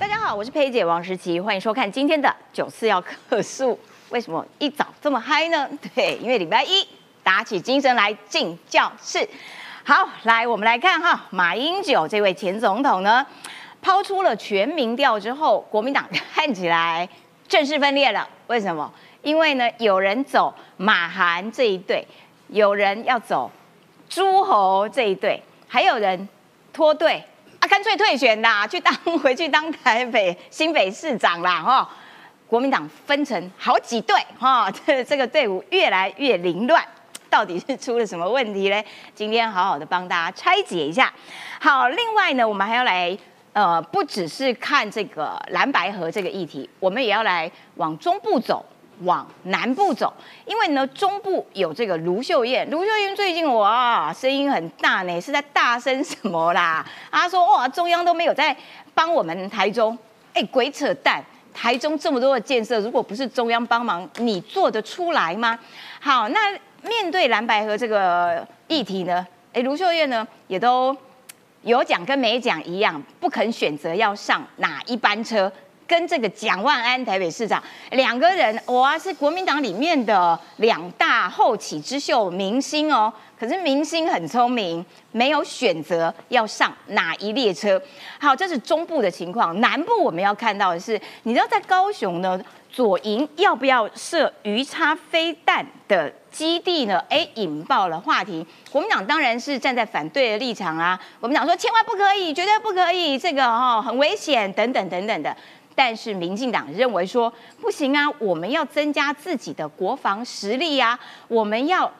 大家好，我是佩姐王诗琪，欢迎收看今天的九四要客诉。为什么一早这么嗨呢？对，因为礼拜一打起精神来进教室。好，来我们来看哈，马英九这位前总统呢，抛出了全民调之后，国民党看起来正式分裂了。为什么？因为呢，有人走马韩这一队，有人要走诸侯这一队，还有人脱队，干脆退选啦，去当 回去当台北新北市长啦，哈。国民党分成好几队，哈，这这个队伍越来越凌乱，到底是出了什么问题呢？今天好好的帮大家拆解一下。好，另外呢，我们还要来，呃，不只是看这个蓝白河这个议题，我们也要来往中部走。往南部走，因为呢，中部有这个卢秀燕。卢秀燕最近哇，声音很大呢，是在大声什么啦？他说哇，中央都没有在帮我们台中，哎，鬼扯淡！台中这么多的建设，如果不是中央帮忙，你做得出来吗？好，那面对蓝白河这个议题呢，哎，卢秀燕呢也都有讲跟没讲一样，不肯选择要上哪一班车。跟这个蒋万安台北市长两个人，哇，是国民党里面的两大后起之秀明星哦。可是明星很聪明，没有选择要上哪一列车。好，这是中部的情况。南部我们要看到的是，你知道在高雄呢，左营要不要设鱼叉飞弹的基地呢？哎，引爆了话题。国民党当然是站在反对的立场啊。我们讲说千万不可以，绝对不可以，这个哈很危险，等等等等的。但是民进党认为说不行啊，我们要增加自己的国防实力呀，我们要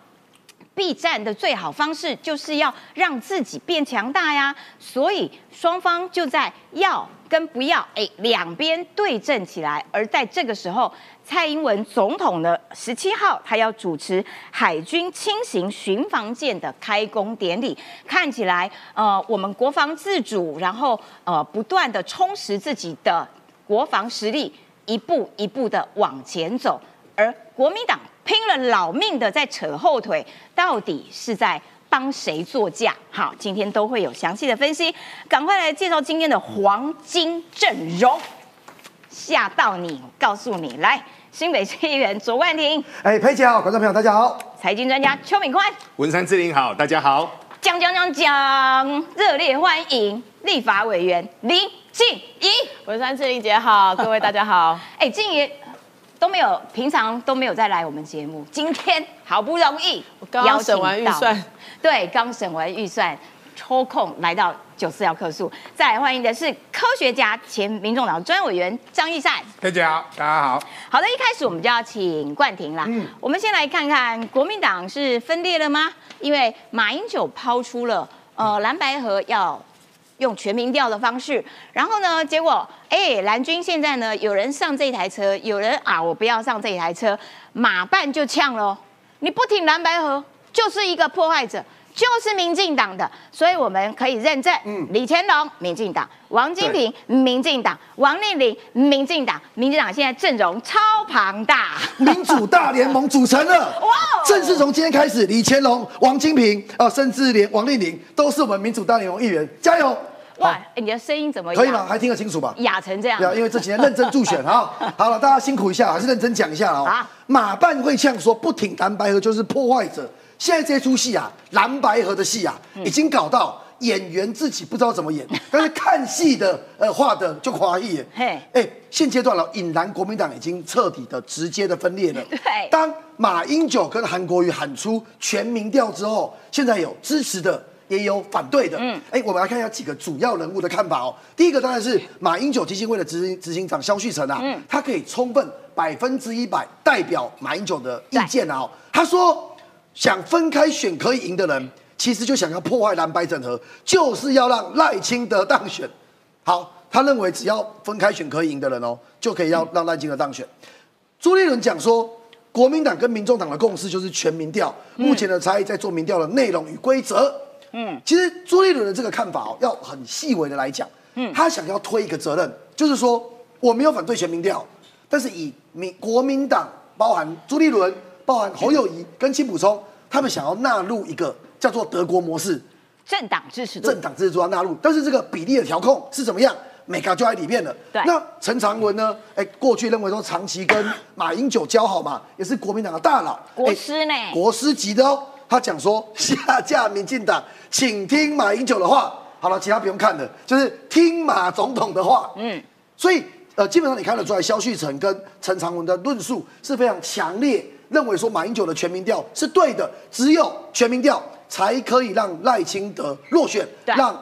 避战的最好方式就是要让自己变强大呀，所以双方就在要跟不要，哎，两边对阵起来。而在这个时候，蔡英文总统呢，十七号他要主持海军轻型巡防舰的开工典礼，看起来呃，我们国防自主，然后呃，不断的充实自己的。国防实力一步一步的往前走，而国民党拼了老命的在扯后腿，到底是在帮谁作嫁？好，今天都会有详细的分析，赶快来介绍今天的黄金阵容，吓到你！告诉你，来新北市议员卓冠廷，哎，佩姐好，观众朋友大家好，财经专家邱敏宽，文山志玲好，大家好，讲讲讲讲，热烈欢迎立法委员林。静怡，文山志玲姐好，各位大家好。哎，静怡都没有，平常都没有再来我们节目，今天 好不容易刚审完预算，对，刚审完预算，抽空来到九四幺客诉。再来欢迎的是科学家、前民众党专委员张义善。大家好，大家好。好的，一开始我们就要请冠廷啦。嗯，我们先来看看国民党是分裂了吗？因为马英九抛出了呃蓝白河要。用全民调的方式，然后呢？结果，哎，蓝军现在呢，有人上这台车，有人啊，我不要上这台车，马办就呛喽。你不挺蓝白河，就是一个破坏者。就是民进党的，所以我们可以认证，嗯李乾隆，民进党；王金平，民进党；王丽玲，民进党。民进党现在阵容超庞大，民主大联盟组成了。哇！正式从今天开始，李乾隆、王金平啊，甚至连王丽玲都是我们民主大联盟议员，加油！哇，你的声音怎么可以吗？还听得清楚吧？哑成这样。对啊，因为这几天认真助选啊。好了，大家辛苦一下，还是认真讲一下哦。啊，马办会呛说不挺蓝白河就是破坏者。现在这出戏啊，蓝白河的戏啊，已经搞到演员自己不知道怎么演，但是看戏的呃画的就夸意。嘿，哎，现阶段了，引燃国民党已经彻底的直接的分裂了。对，当马英九跟韩国瑜喊出全民调之后，现在有支持的，也有反对的。嗯，哎，我们来看一下几个主要人物的看法哦。第一个当然是马英九基金会的执行执行长肖旭成啊，他可以充分百分之一百代表马英九的意见啊。他说。想分开选可以赢的人，其实就想要破坏蓝白整合，就是要让赖清德当选。好，他认为只要分开选可以赢的人哦，就可以要让赖清德当选。朱立伦讲说，国民党跟民众党的共识就是全民调，目前的差异在做民调的内容与规则。嗯，其实朱立伦的这个看法哦，要很细微的来讲，嗯，他想要推一个责任，就是说我没有反对全民调，但是以民国民党包含朱立伦。包含侯友谊跟金补充，他们想要纳入一个叫做德国模式，政党支持政党支持度要纳入，但是这个比例的调控是怎么样？美嘎就在里面了。对那陈长文呢？哎，过去认为说长期跟马英九交好嘛，也是国民党的大佬，国师呢哎国师级的哦。他讲说下架民进党，请听马英九的话。好了，其他不用看了，就是听马总统的话。嗯，所以呃，基本上你看得出来，萧旭成跟陈长文的论述是非常强烈，认为说马英九的全民调是对的，只有全民调才可以让赖清德落选，对让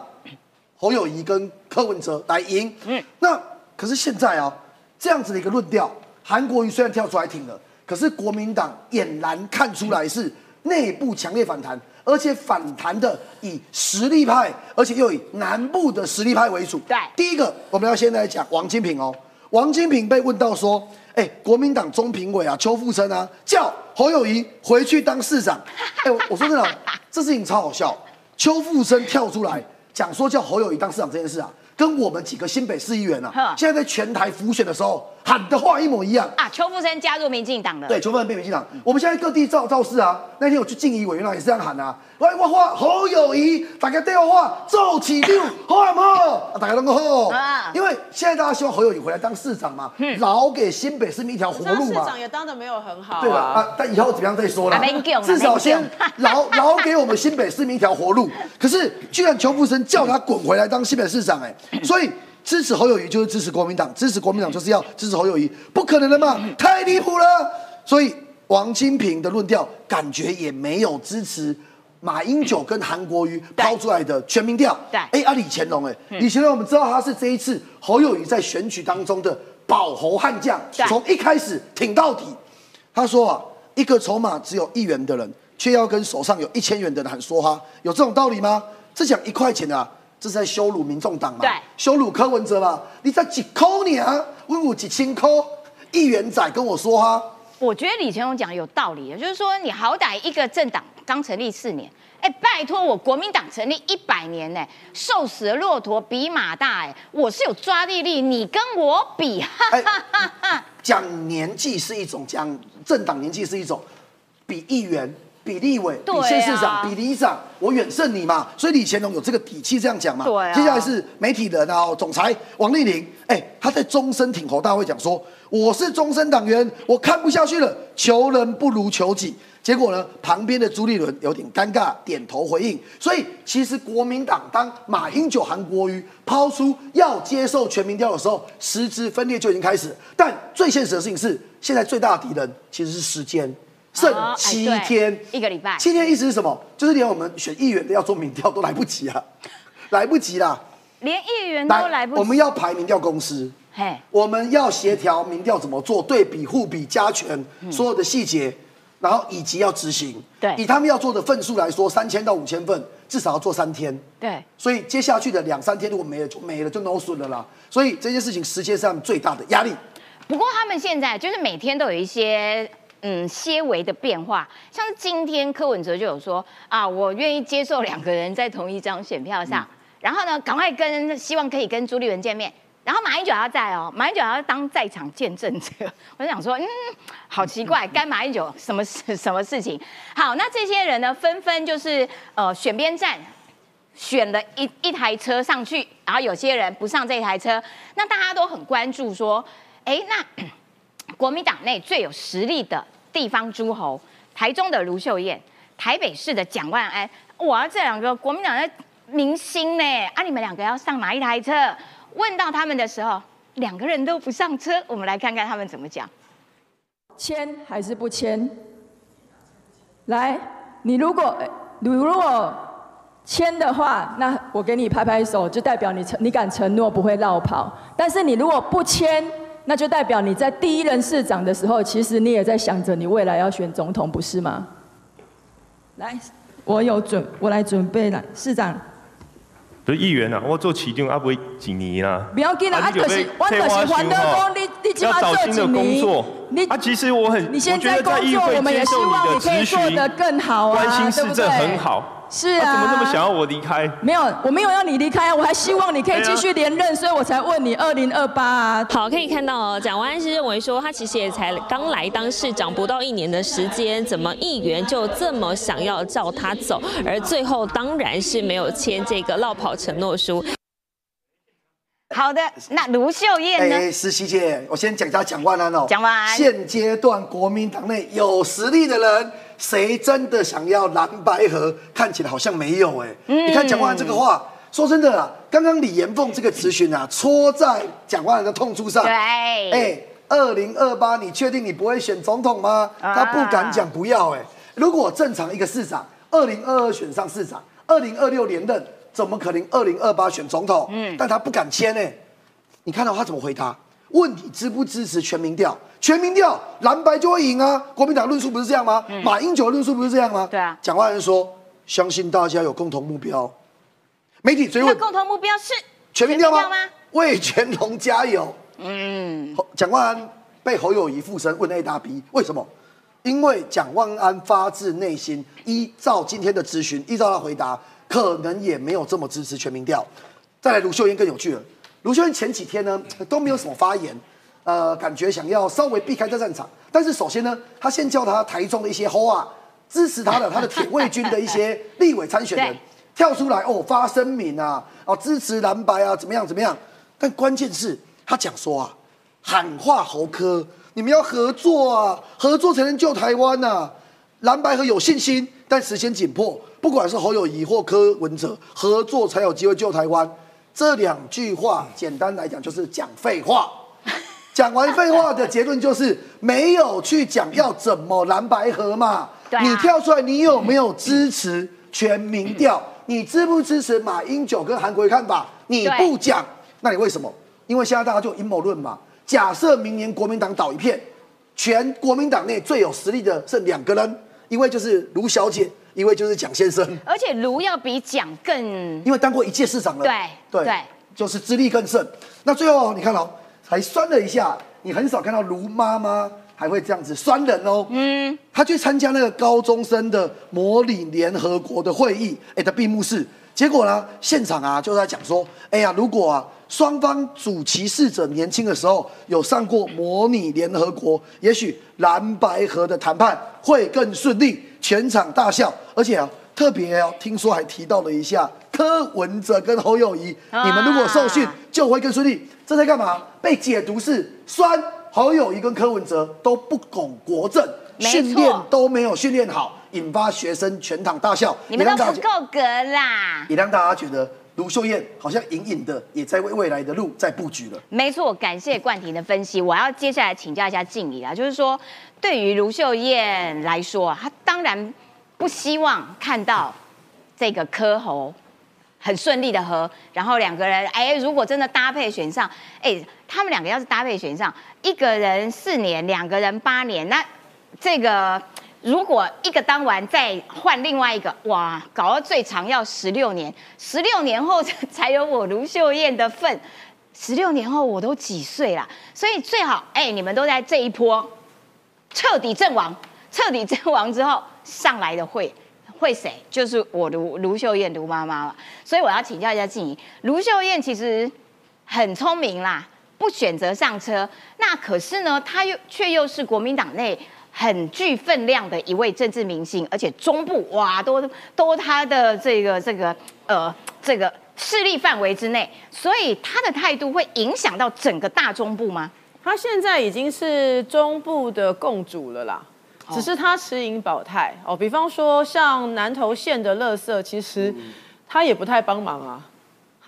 侯友谊跟柯文哲来赢。嗯，那可是现在啊，这样子的一个论调，韩国瑜虽然跳出来挺了，可是国民党俨然看出来是内部强烈反弹，而且反弹的以实力派，而且又以南部的实力派为主。对第一个我们要先来讲王金平哦。王金平被问到说：“哎、国民党中评委啊，邱富生啊，叫侯友谊回去当市长。”哎，我我说真的，这事情超好笑。邱富生跳出来讲说叫侯友谊当市长这件事啊，跟我们几个新北市议员啊呵，现在在全台浮选的时候喊的话一模一样。啊，邱富生加入民进党了。对，邱富生被民进党。我们现在各地造造势啊，那天我去静怡委员长也是这样喊啊，喂，我话侯友谊，大家对我话奏起六，好啊好，啊大家都好啊。因为现在大家希望侯友谊回来当市长嘛，老给新北市民一条活路嘛市长。也当的没有很好对吧？啊。啊，但以后怎么样再说啦至少先免讲饶饶给我们新北市民一条活路。可是，居然邱富生叫他滚回来当新北市长、哎，所以支持侯友谊就是支持国民党，支持国民党就是要支持侯友谊，不可能的嘛，太离谱了。所以王金平的论调感觉也没有支持。马英九跟韩国瑜抛出来的全民调，对哎，啊，李乾隆，哎，李乾隆，我们知道他是这一次侯友谊在选举当中的保侯悍将对，从一开始挺到底。他说啊，一个筹码只有一元的人，却要跟手上有一千元的人喊说哈，有这种道理吗？这讲一块钱的啊，这是在羞辱民众党嘛？对羞辱柯文哲嘛？你在几抠你啊？问我几千抠，一元仔跟我说哈，我觉得李乾隆讲有道理，就是说你好歹一个政党刚成立四年，哎，拜托我国民党成立一百年呢，瘦死的骆驼比马大，哎，我是有抓地力，你跟我比，哈哎哈哈哈。讲年纪是一种，讲政党年纪是一种，比议员、比立委、对啊比县市长、比里长，我远胜你嘛。所以李乾隆有这个底气这样讲嘛。对啊接下来是媒体人啊，总裁王丽玲，哎，他在终身挺侯大会讲说，我是终身党员，我看不下去了，求人不如求己。结果呢，旁边的朱立伦有点尴尬，点头回应。所以其实国民党当马英九、韩国瑜抛出要接受全民调的时候，实质分裂就已经开始。但最现实的事情是，现在最大的敌人其实是时间，剩七对天，一个礼拜七天意思是什么？就是连我们选议员的要做民调都来不及啊，来不及啦。连议员都来不及。我们要排民调公司，嘿，我们要协调民调怎么做，对比、互比、加权所有的细节，然后以及要执行。对以他们要做的份数来说，三千到五千份，至少要做三天。对，所以接下去的两三天如果没了就没了，就 no 损了啦。所以这件事情时间上最大的压力。不过他们现在就是每天都有一些嗯些微的变化，像是今天柯文哲就有说啊，我愿意接受两个人在同一张选票上，然后呢，赶快跟希望可以跟朱立伦见面。然后马英九要在哦，马英九要当在场见证者。我就想说，嗯，好奇怪，干马英九什么事什么事情？好，那这些人呢，纷纷就是呃选边站，选了一一台车上去，然后有些人不上这台车，那大家都很关注说，哎，那 国民党内最有实力的地方诸侯，台中的卢秀燕，台北市的蒋万安，哇，这两个国民党的明星呢，啊，你们两个要上哪一台车？问到他们的时候，两个人都不上车，我们来看看他们怎么讲。签还是不签？来，你如果你如果签的话，那我给你拍拍手，就代表你承你敢承诺不会绕跑。但是你如果不签，那就代表你在第一任市长的时候，其实你也在想着你未来要选总统，不是吗？来，我有准，我来准备了，市长。不是议员啊，我做市长啊，不会几年啊。不要紧啦，啊，你就是我就是还得讲你你起码做几年你啊，其实我很，你现在工作，我们也希望你可以做得更好啊，关心？市政很好。是啊，他怎么那么想要我离开？没有，我没有要你离开啊，我还希望你可以继续连任，所以我才问你二零二八啊。好，可以看到哦，蒋万安是认为说，他其实也才刚来当市长不到一年的时间，怎么议员就这么想要叫他走，而最后当然是没有签这个落跑承诺书。好的，那卢秀燕呢？哎，实习姐，我先讲一下蒋万安哦。蒋万安现阶段国民党内有实力的人，谁真的想要蓝白河？看起来好像没有哎。你看蒋万安这个话，说真的啊，刚刚李延凤这个咨询啊，戳在蒋万安的痛处上。对，哎，二零二八，你确定你不会选总统吗？啊他不敢讲不要哎。如果正常一个市长，二零二二选上市长，二零二六连任，怎么可能二零二八选总统？嗯，但他不敢签哎。你看到他怎么回答？问你支不支持全民调？全民调蓝白就会赢啊！国民党论述不是这样吗？马英九的论述不是这样吗？对啊蒋万安说，相信大家有共同目标。媒体追问那共同目标是全民调吗？全民调吗为全龙加油。嗯，蒋万安被侯友谊附身问 A 大 B，为什么？因为蒋万安发自内心，依照今天的咨询，依照他回答，可能也没有这么支持全民调。再来，卢秀燕更有趣了。卢秀燕前几天呢都没有什么发言，呃，感觉想要稍微避开这战场。但是首先呢，他先叫他台中的一些侯啊，支持他的 他的铁卫军的一些立委参选人 跳出来哦，发声明啊，哦支持蓝白啊，怎么样怎么样？但关键是他讲说啊，喊话侯科，你们要合作啊，合作才能救台湾呐、蓝白和有信心，但时间紧迫，不管是侯友谊或柯文哲，合作才有机会救台湾。这两句话，简单来讲就是讲废话。讲完废话的结论就是没有去讲要怎么蓝白合嘛。啊你跳出来，你有没有支持全民调？你支不支持马英九跟韩国瑜看法？你不讲，那你为什么？因为现在大家就阴谋论嘛。假设明年国民党倒一片，全国民党内最有实力的剩两个人，一位就是卢小姐，一位就是蒋先生。而且卢要比蒋更因为当过一届市长了，对对就是资历更甚。那最后你看哦，还酸了一下，你很少看到卢妈妈还会这样子酸人哦。嗯，他去参加那个高中生的模拟联合国的会议，哎的闭幕式，结果呢，现场啊就在讲说，哎呀，如果啊双方主歧视者年轻的时候有上过模拟联合国，也许蓝白河的谈判会更顺利，全场大笑，而且啊。特别哦，听说还提到了一下柯文哲跟侯友谊，啊你们如果受训就会更顺利。这在干嘛？被解读是酸侯友谊跟柯文哲都不拱国政，训练都没有训练好，引发学生全场大笑。你们都不够格啦。也让大家觉得卢秀燕好像隐隐的也在为未来的路在布局了。没错，感谢冠廷的分析。我要接下来请教一下静怡啊，就是说，对于卢秀燕来说，她当然不希望看到这个柯侯很顺利的和，然后两个人，哎，如果真的搭配选上，哎，他们两个要是搭配选上，一个人四年，两个人八年，那这个如果一个当完再换另外一个，哇，搞到最长要十六年，十六年后才有我卢秀燕的份。十六年后我都几岁啦，所以最好哎、你们都在这一波彻底阵亡，彻底阵亡之后上来的会会谁？就是我卢卢秀燕卢妈妈了。所以我要请教一下静怡，卢秀燕其实很聪明啦，不选择上车，那可是呢，她又却又是国民党内。很具分量的一位政治明星，而且中部哇都都他的这个这个呃这个势力范围之内，所以他的态度会影响到整个大中部吗？他现在已经是中部的共主了啦，只是他持盈保泰哦。比方说像南投县的垃圾，其实他也不太帮忙啊。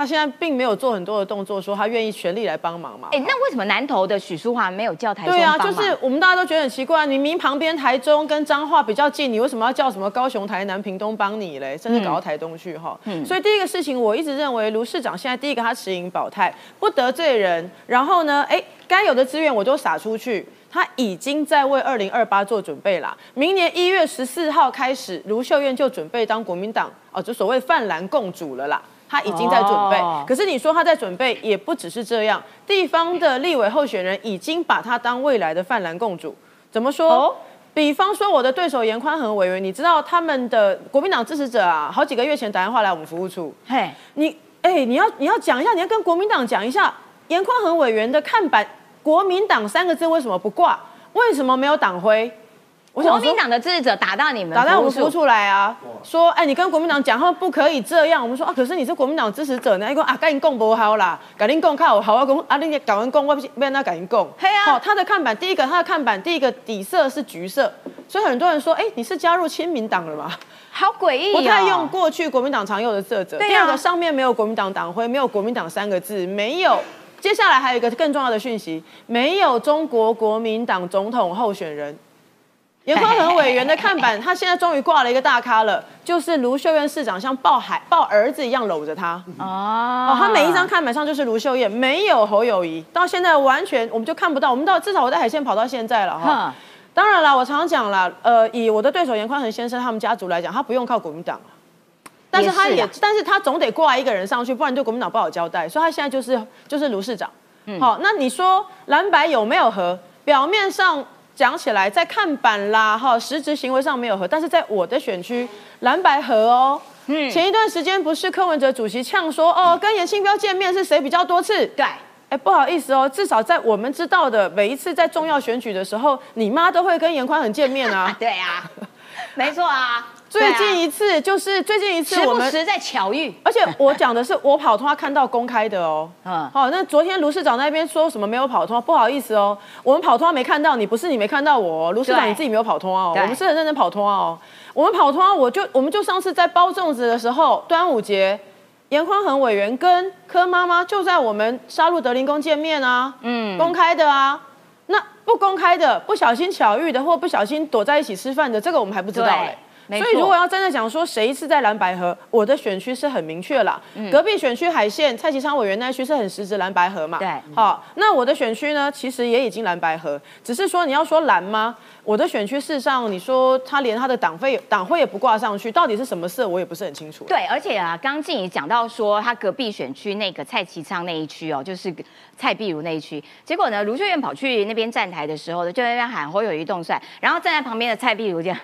他现在并没有做很多的动作，说他愿意全力来帮忙嘛。哎、那为什么南投的许淑华没有叫台中对啊，就是我们大家都觉得很奇怪，你明明旁边台中跟彰化比较近，你为什么要叫什么高雄、台南、屏东帮你嘞？甚至搞到台东去哈？所以第一个事情，我一直认为卢市长现在第一个他持盈保泰，不得罪人，然后呢，哎，该有的资源我都撒出去。他已经在为二零二八做准备啦。明年一月十四号开始，卢秀燕就准备当国民党哦，就所谓泛蓝共主了啦。他已经在准备，哦可是你说他在准备，也不只是这样。地方的立委候选人已经把他当未来的泛蓝共主。怎么说？哦比方说我的对手严宽恒委员，你知道他们的国民党支持者啊，好几个月前打电话来我们服务处，嘿，你哎、你要你要讲一下，你要跟国民党讲一下严宽恒委员的看板，国民党三个字为什么不挂？为什么没有党徽？我想说国民党的支持者打到你们，打到我们服务处服务出来啊，说哎，你跟国民党讲，他们不可以这样。我们说啊，可是你是国民党支持者呢，一个啊，赶紧供不好啦，赶紧供靠好啊，供啊，你赶完供，我不要那赶紧供。嘿啊好，他的看板，第一个他的看板，第一个底色是橘色，所以很多人说，哎，你是加入亲民党了吗？好诡异、哦，不太用过去国民党常用的色泽。第二个上面没有国民党党徽，没有国民党三个字，没有。接下来还有一个更重要的讯息，没有中国国民党总统候选人。严宽恒委员的看板，他现在终于挂了一个大咖了，就是卢秀燕市长像抱孩抱儿子一样搂着他。哦哦，他每一张看板上就是卢秀燕，没有侯友谊，到现在完全我们就看不到。我们到至少我在海线跑到现在了哈。当然了，我常常讲了，呃，以我的对手严宽恒先生他们家族来讲，他不用靠国民党啊但是他也，也是啊但是他总得挂一个人上去，不然对国民党不好交代。所以他现在就是就是卢市长。好，那你说蓝白有没有和？表面上讲起来，在看板啦，哈，实质行为上没有合，但是在我的选区蓝白合哦。嗯，前一段时间不是柯文哲主席呛说，哦，跟严清标见面是谁比较多次？对，哎，不好意思哦，至少在我们知道的每一次在重要选举的时候，你妈都会跟严宽很见面啊。对啊，没错啊。最近一次就是最近一次时我们，不时在巧遇，而且我讲的是我跑通，话看到公开的哦。嗯。嗯，好，那昨天卢市长那边说什么没有跑通，不好意思哦，我们跑通没看到你，不是你没看到我哦，卢市长你自己没有跑通哦，对。我们是很认真跑通哦，我们跑通啊，我就我们就上次在包粽子的时候，端午节。严宽恒委员跟柯妈妈就在我们沙鹿德林宫见面啊，嗯，公开的啊，那不公开的，不小心巧遇的，或不小心躲在一起吃饭的，这个我们还不知道嘞。对。没错所以如果要真的讲说谁是在蓝白河，我的选区是很明确啦。嗯隔壁选区海线蔡其昌委员那一区是很实质蓝白河嘛。对好，那我的选区呢，其实也已经蓝白河，只是说你要说蓝吗？我的选区事实上，你说他连他的党费党会也不挂上去，到底是什么色，我也不是很清楚。对，而且啊，刚静怡讲到说，他隔壁选区那个蔡其昌那一区哦，就是蔡碧如那一区。结果呢，卢秀燕跑去那边站台的时候呢，就在那边喊侯友谊动帅，然后站在旁边的蔡碧如这样，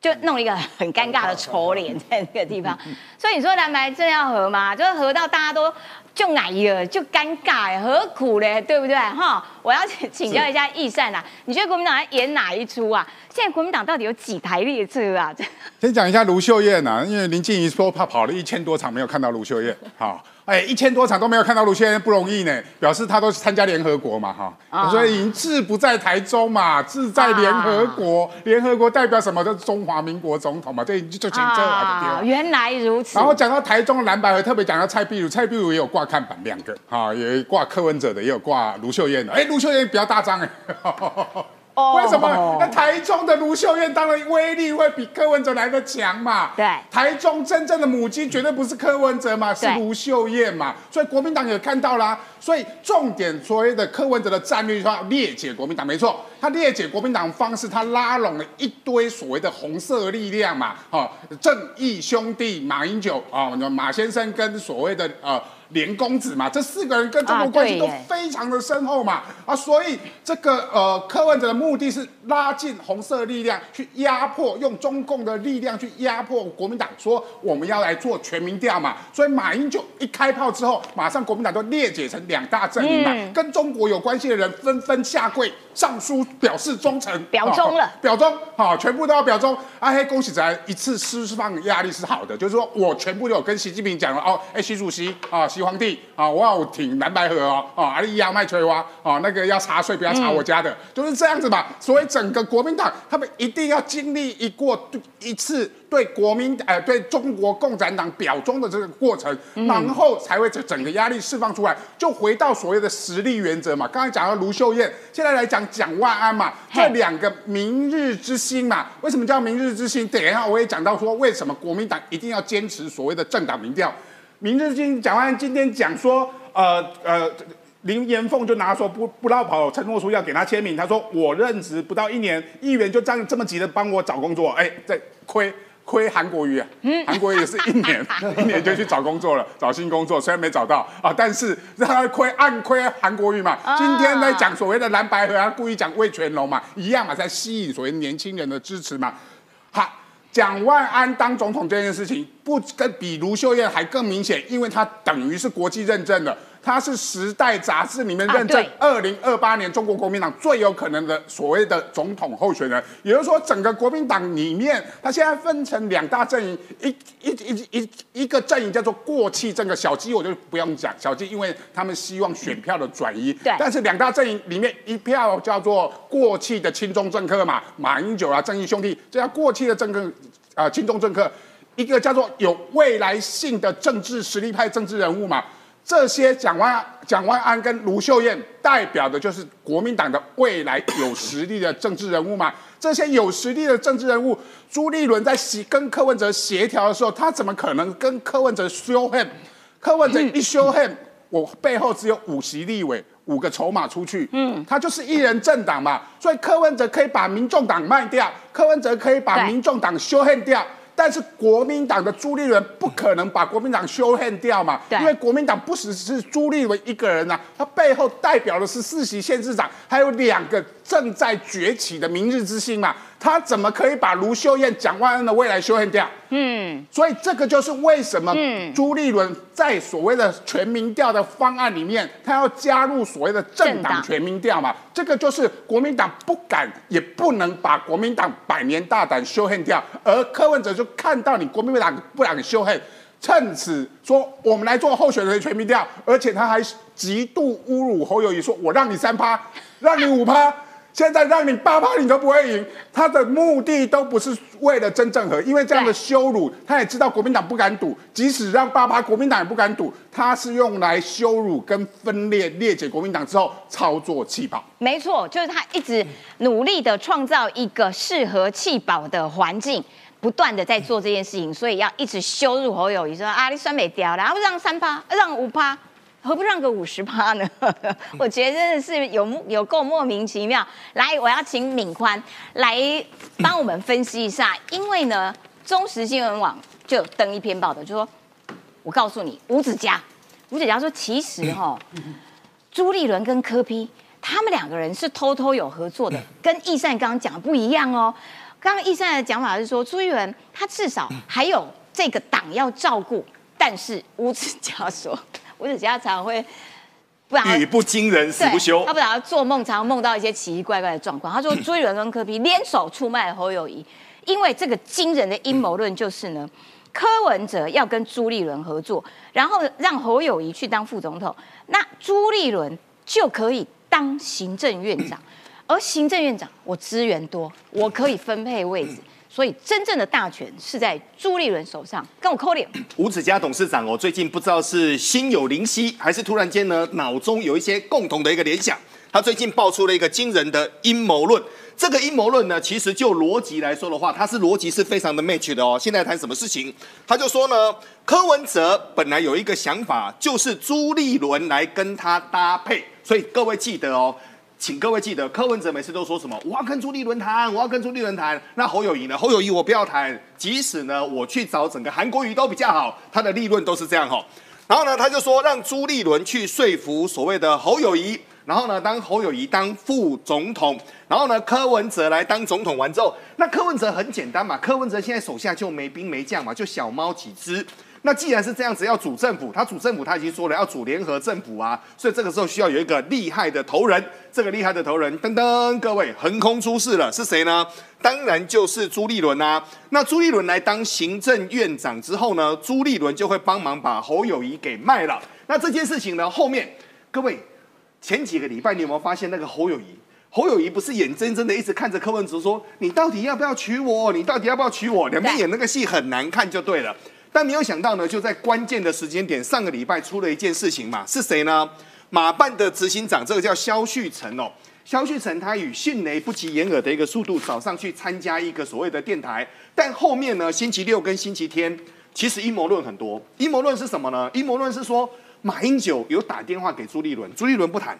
就弄一个很尴尬的丑脸 在那个地方。所以你说蓝白真要合吗？就是合到大家都就奶了，就尴尬哎，何苦嘞？对不对？哈，我要请教一下易善啊，你觉得国民党在演哪一出啊？现在国民党到底有几台列车啊？先讲一下卢秀燕啊，因为林静怡说她跑了一千多场没有看到卢秀燕，好，哎，一千多场都没有看到卢秀燕不容易呢，表示他都参加联合国嘛，哈、啊所以志不在台中嘛，志在联合国，联合国代表什么？就是中华民国总统嘛，这就就请这来的地方。原来如此。然后讲到台中的蓝白河，特别讲到蔡壁如，蔡壁如也有挂看板两个，哈、也挂柯文哲的，也有挂卢秀燕的。哎，卢秀燕比较大张哎，为什么？那台中的卢秀燕当然威力会比柯文哲来的强嘛。对台中真正的母鸡绝对不是柯文哲嘛，是对卢秀燕嘛。所以国民党也看到啦。所以重点所谓的柯文哲的战略，说要裂解国民党，没错，他裂解国民党的方式，他拉拢了一堆所谓的红色力量嘛，哦，正义兄弟马英九啊、马先生跟所谓的呃。连公子嘛，这四个人跟中啊国关系都非常的深厚嘛，啊，所以这个呃柯文哲的目的是拉近红色力量，去压迫，用中共的力量去压迫国民党，说我们要来做全民调嘛，所以马英九一开炮之后，马上国民党就裂解成两大阵营嘛，嗯。跟中国有关系的人纷纷下跪上书表示忠诚，表忠了哦表忠，好、全部都要表忠。啊嘿，恭喜咱一次释放压力是好的，就是说我全部都有跟习近平讲了哦，哎，习主席啊，习皇帝啊，我要挺蓝白河哦，啊，阿里亚卖翠花啊，那个要查税不要查我家的，就是这样子嘛。所以整个国民党他们一定要经历一过一次对国民呃对中国共产党表忠的这个过程，然后才会整整个压力释放出来，就回到所谓的实力原则嘛。刚才讲到卢秀燕，现在来讲蒋万安嘛，嘿这两个明日之星嘛，为什么叫明日之星？等一下我也讲到说，为什么国民党一定要坚持所谓的政党民调。明日之星蒋万安今天讲说，呃呃。林延凤就拿说不不绕跑承诺书要给他签名，他说我任职不到一年，议员就这样这么急的帮我找工作，哎，这亏亏韩国瑜啊，韩国瑜也是一年 一年就去找工作了，找新工作，虽然没找到啊，但是让他亏暗亏韩国瑜嘛。今天在讲所谓的蓝白河，他故意讲魏全龙嘛，一样嘛，在吸引所谓年轻人的支持嘛。好。蒋万安当总统这件事情，不跟比卢秀燕还更明显，因为他等于是国际认证的。他是《时代》杂志里面认证二零二八年中国国民党最有可能的所谓的总统候选人。也就是说，整个国民党里面，他现在分成两大阵营，一一一一一个阵营叫做过气这个小鸡我就不用讲，小鸡因为他们希望选票的转移，对但是两大阵营里面一票叫做过气的亲中政客嘛，马英九啊、正义兄弟，这叫过气的政客啊、亲中政客。一个叫做有未来性的政治实力派政治人物嘛，这些蒋万蒋万安跟卢秀燕代表的就是国民党的未来有实力的政治人物嘛。这些有实力的政治人物，朱立伦在协跟柯文哲协调的时候，他怎么可能跟柯文哲修恨？柯文哲一修恨，我背后只有五席立委。五个筹码出去，嗯，他就是一人政党嘛，所以柯文哲可以把民众党卖掉，柯文哲可以把民众党修恨掉，但是国民党的朱立伦不可能把国民党修恨掉嘛，因为国民党不只是朱立伦一个人呐、他背后代表的是四席县市长，还有两个正在崛起的明日之星嘛，他怎么可以把卢秀燕、蒋万安的未来修恨掉？嗯，所以这个就是为什么嗯朱立伦在所谓的全民调的方案里面，他要加入所谓的政政党党全民调嘛，这个就是国民党不敢也不能把国民党百年大胆修恨掉，而柯文哲就看到你国民党不敢修恨。趁此说，我们来做候选人的全民调，而且他还极度侮辱侯友谊，说我让你三趴，让你五趴，现在让你八趴你都不会赢，他的目的都不是为了真正和，因为这样的羞辱，他也知道国民党不敢赌，即使让八趴，国民党也不敢赌，他是用来羞辱跟分裂裂解国民党之后操作气保。没错，就是他一直努力的创造一个适合弃保的环境。不断的在做这件事情，所以要一直羞辱侯友谊，说啊，你酸美掉了，然后让三趴，让五趴，何不让个五十趴呢？我觉得真的是有有够莫名其妙。来，我要请敏宽来帮我们分析一下，因为呢，中时新闻网就有登一篇报道，就说，我告诉你，吴子嘉，吴子嘉说，其实哈、朱立伦跟柯批他们两个人是偷偷有合作的，跟易善刚刚讲的不一样哦。刚刚易善的讲法是说，朱立伦他至少还有这个党要照顾，但是吴子嘉说，吴子嘉常常会不然语不惊人死不休对他。不然做梦常常梦到一些奇奇怪怪的状况。他说朱一伦跟柯比联手出卖侯友谊，因为这个惊人的阴谋论就是呢，柯文哲要跟朱立伦合作，然后让侯友谊去当副总统，那朱立伦就可以当行政院长，而行政院长我资源多，我可以分配位置。所以真正的大权是在朱立伦手上，跟我扣脸。吴子嘉董事长哦，最近不知道是心有灵犀，还是突然间呢脑中有一些共同的一个联想。他最近爆出了一个惊人的阴谋论。这个阴谋论呢，其实就逻辑来说的话，它是逻辑是非常的 match 的哦。现在谈什么事情？他就说呢，柯文哲本来有一个想法，就是朱立伦来跟他搭配。所以各位记得哦，请各位记得，柯文哲每次都说什么我要跟朱立伦谈，我要跟朱立伦谈。那侯友谊呢？侯友谊我不要谈，即使呢我去找整个韩国瑜都比较好，他的利润都是这样哈、然后呢，他就说让朱立伦去说服所谓的侯友谊，然后呢，当侯友谊当副总统，然后呢，柯文哲来当总统完之后，那柯文哲很简单嘛，柯文哲现在手下就没兵没将嘛，就小猫几只。那既然是这样子，要组政府，他组政府他已经说了要组联合政府啊，所以这个时候需要有一个厉害的头人。这个厉害的头人，噔噔，各位横空出世了，是谁呢？当然就是朱立伦啊。那朱立伦来当行政院长之后呢，朱立伦就会帮忙把侯友谊给卖了。那这件事情呢，后面各位前几个礼拜你有没有发现那个侯友谊？侯友谊不是眼睁睁的一直看着柯文哲说：“你到底要不要娶我？你到底要不要娶我？”两边演那个戏很难看就对了。但没有想到呢，就在关键的时间点，上个礼拜出了一件事情嘛，是谁呢？马办的执行长，这个叫肖旭成哦。肖旭成他以迅雷不及掩耳的一个速度早上去参加一个所谓的电台，但后面呢，星期六跟星期天，其实阴谋论很多。阴谋论是什么呢？阴谋论是说马英九有打电话给朱立伦，朱立伦不谈。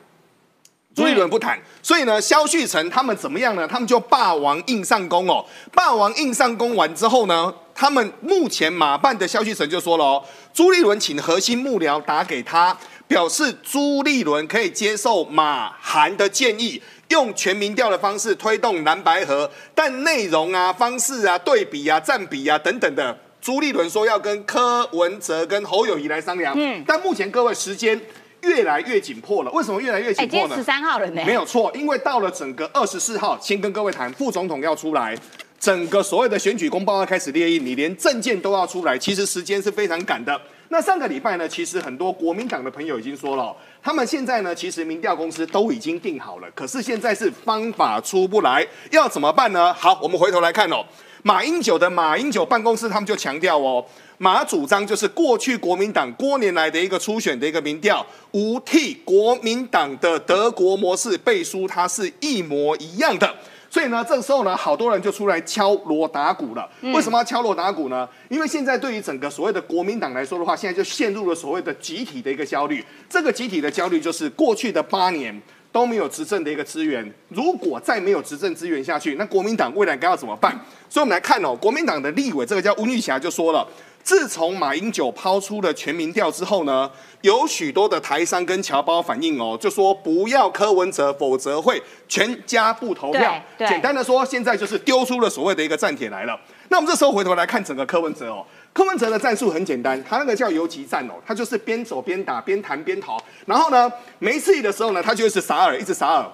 朱立伦不谈，所以呢，肖旭成他们怎么样呢？他们就霸王硬上弓哦。霸王硬上弓完之后呢，他们目前马办的肖旭成就说了哦，朱立伦请核心幕僚打给他，表示朱立伦可以接受马韩的建议，用全民调的方式推动蓝白河，但内容啊、方式啊、对比啊、占比啊等等的，朱立伦说要跟柯文哲跟侯友谊来商量。嗯，但目前各位时间。越来越紧迫了。为什么越来越哎，紧迫呢今天十？三号了呢，没有错，因为到了整个二十四号，先跟各位谈，副总统要出来，整个所谓的选举公报要开始列印，你连证件都要出来，其实时间是非常赶的。那上个礼拜呢，其实很多国民党的朋友已经说了哦，他们现在呢，其实民调公司都已经定好了，可是现在是方法出不来，要怎么办呢？好，我们回头来看哦，马英九的马英九办公室他们就强调哦。马主张就是过去国民党多年来的一个初选的一个民调，无替国民党的德国模式背书，它是一模一样的。所以呢，这个时候呢，好多人就出来敲锣打鼓了。为什么要敲锣打鼓呢？因为现在对于整个所谓的国民党来说的话，现在就陷入了所谓的集体的一个焦虑。这个集体的焦虑就是过去的八年都没有执政的一个资源，如果再没有执政资源下去，那国民党未来该要怎么办？所以我们来看哦，国民党的立委这个叫温玉霞就说了。自从马英九抛出了全民调之后呢，有许多的台商跟侨胞反映哦，就说不要柯文哲，否则会全家不投票。简单的说，现在就是丢出了所谓的一个战帖来了。那我们这时候回头来看整个柯文哲哦，柯文哲的战术很简单，他那个叫游击战哦，他就是边走边打，边弹边逃。然后呢，没事的时候呢，他就一直撒饵，一直撒饵。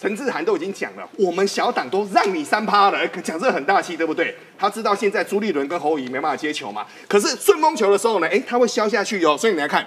陈志涵都已经讲了，我们小党都让你三趴了，讲这很大气，对不对？他知道现在朱立伦跟侯友宜没办法接球嘛，可是顺风球的时候呢，哎，他会消下去哦。所以你来看，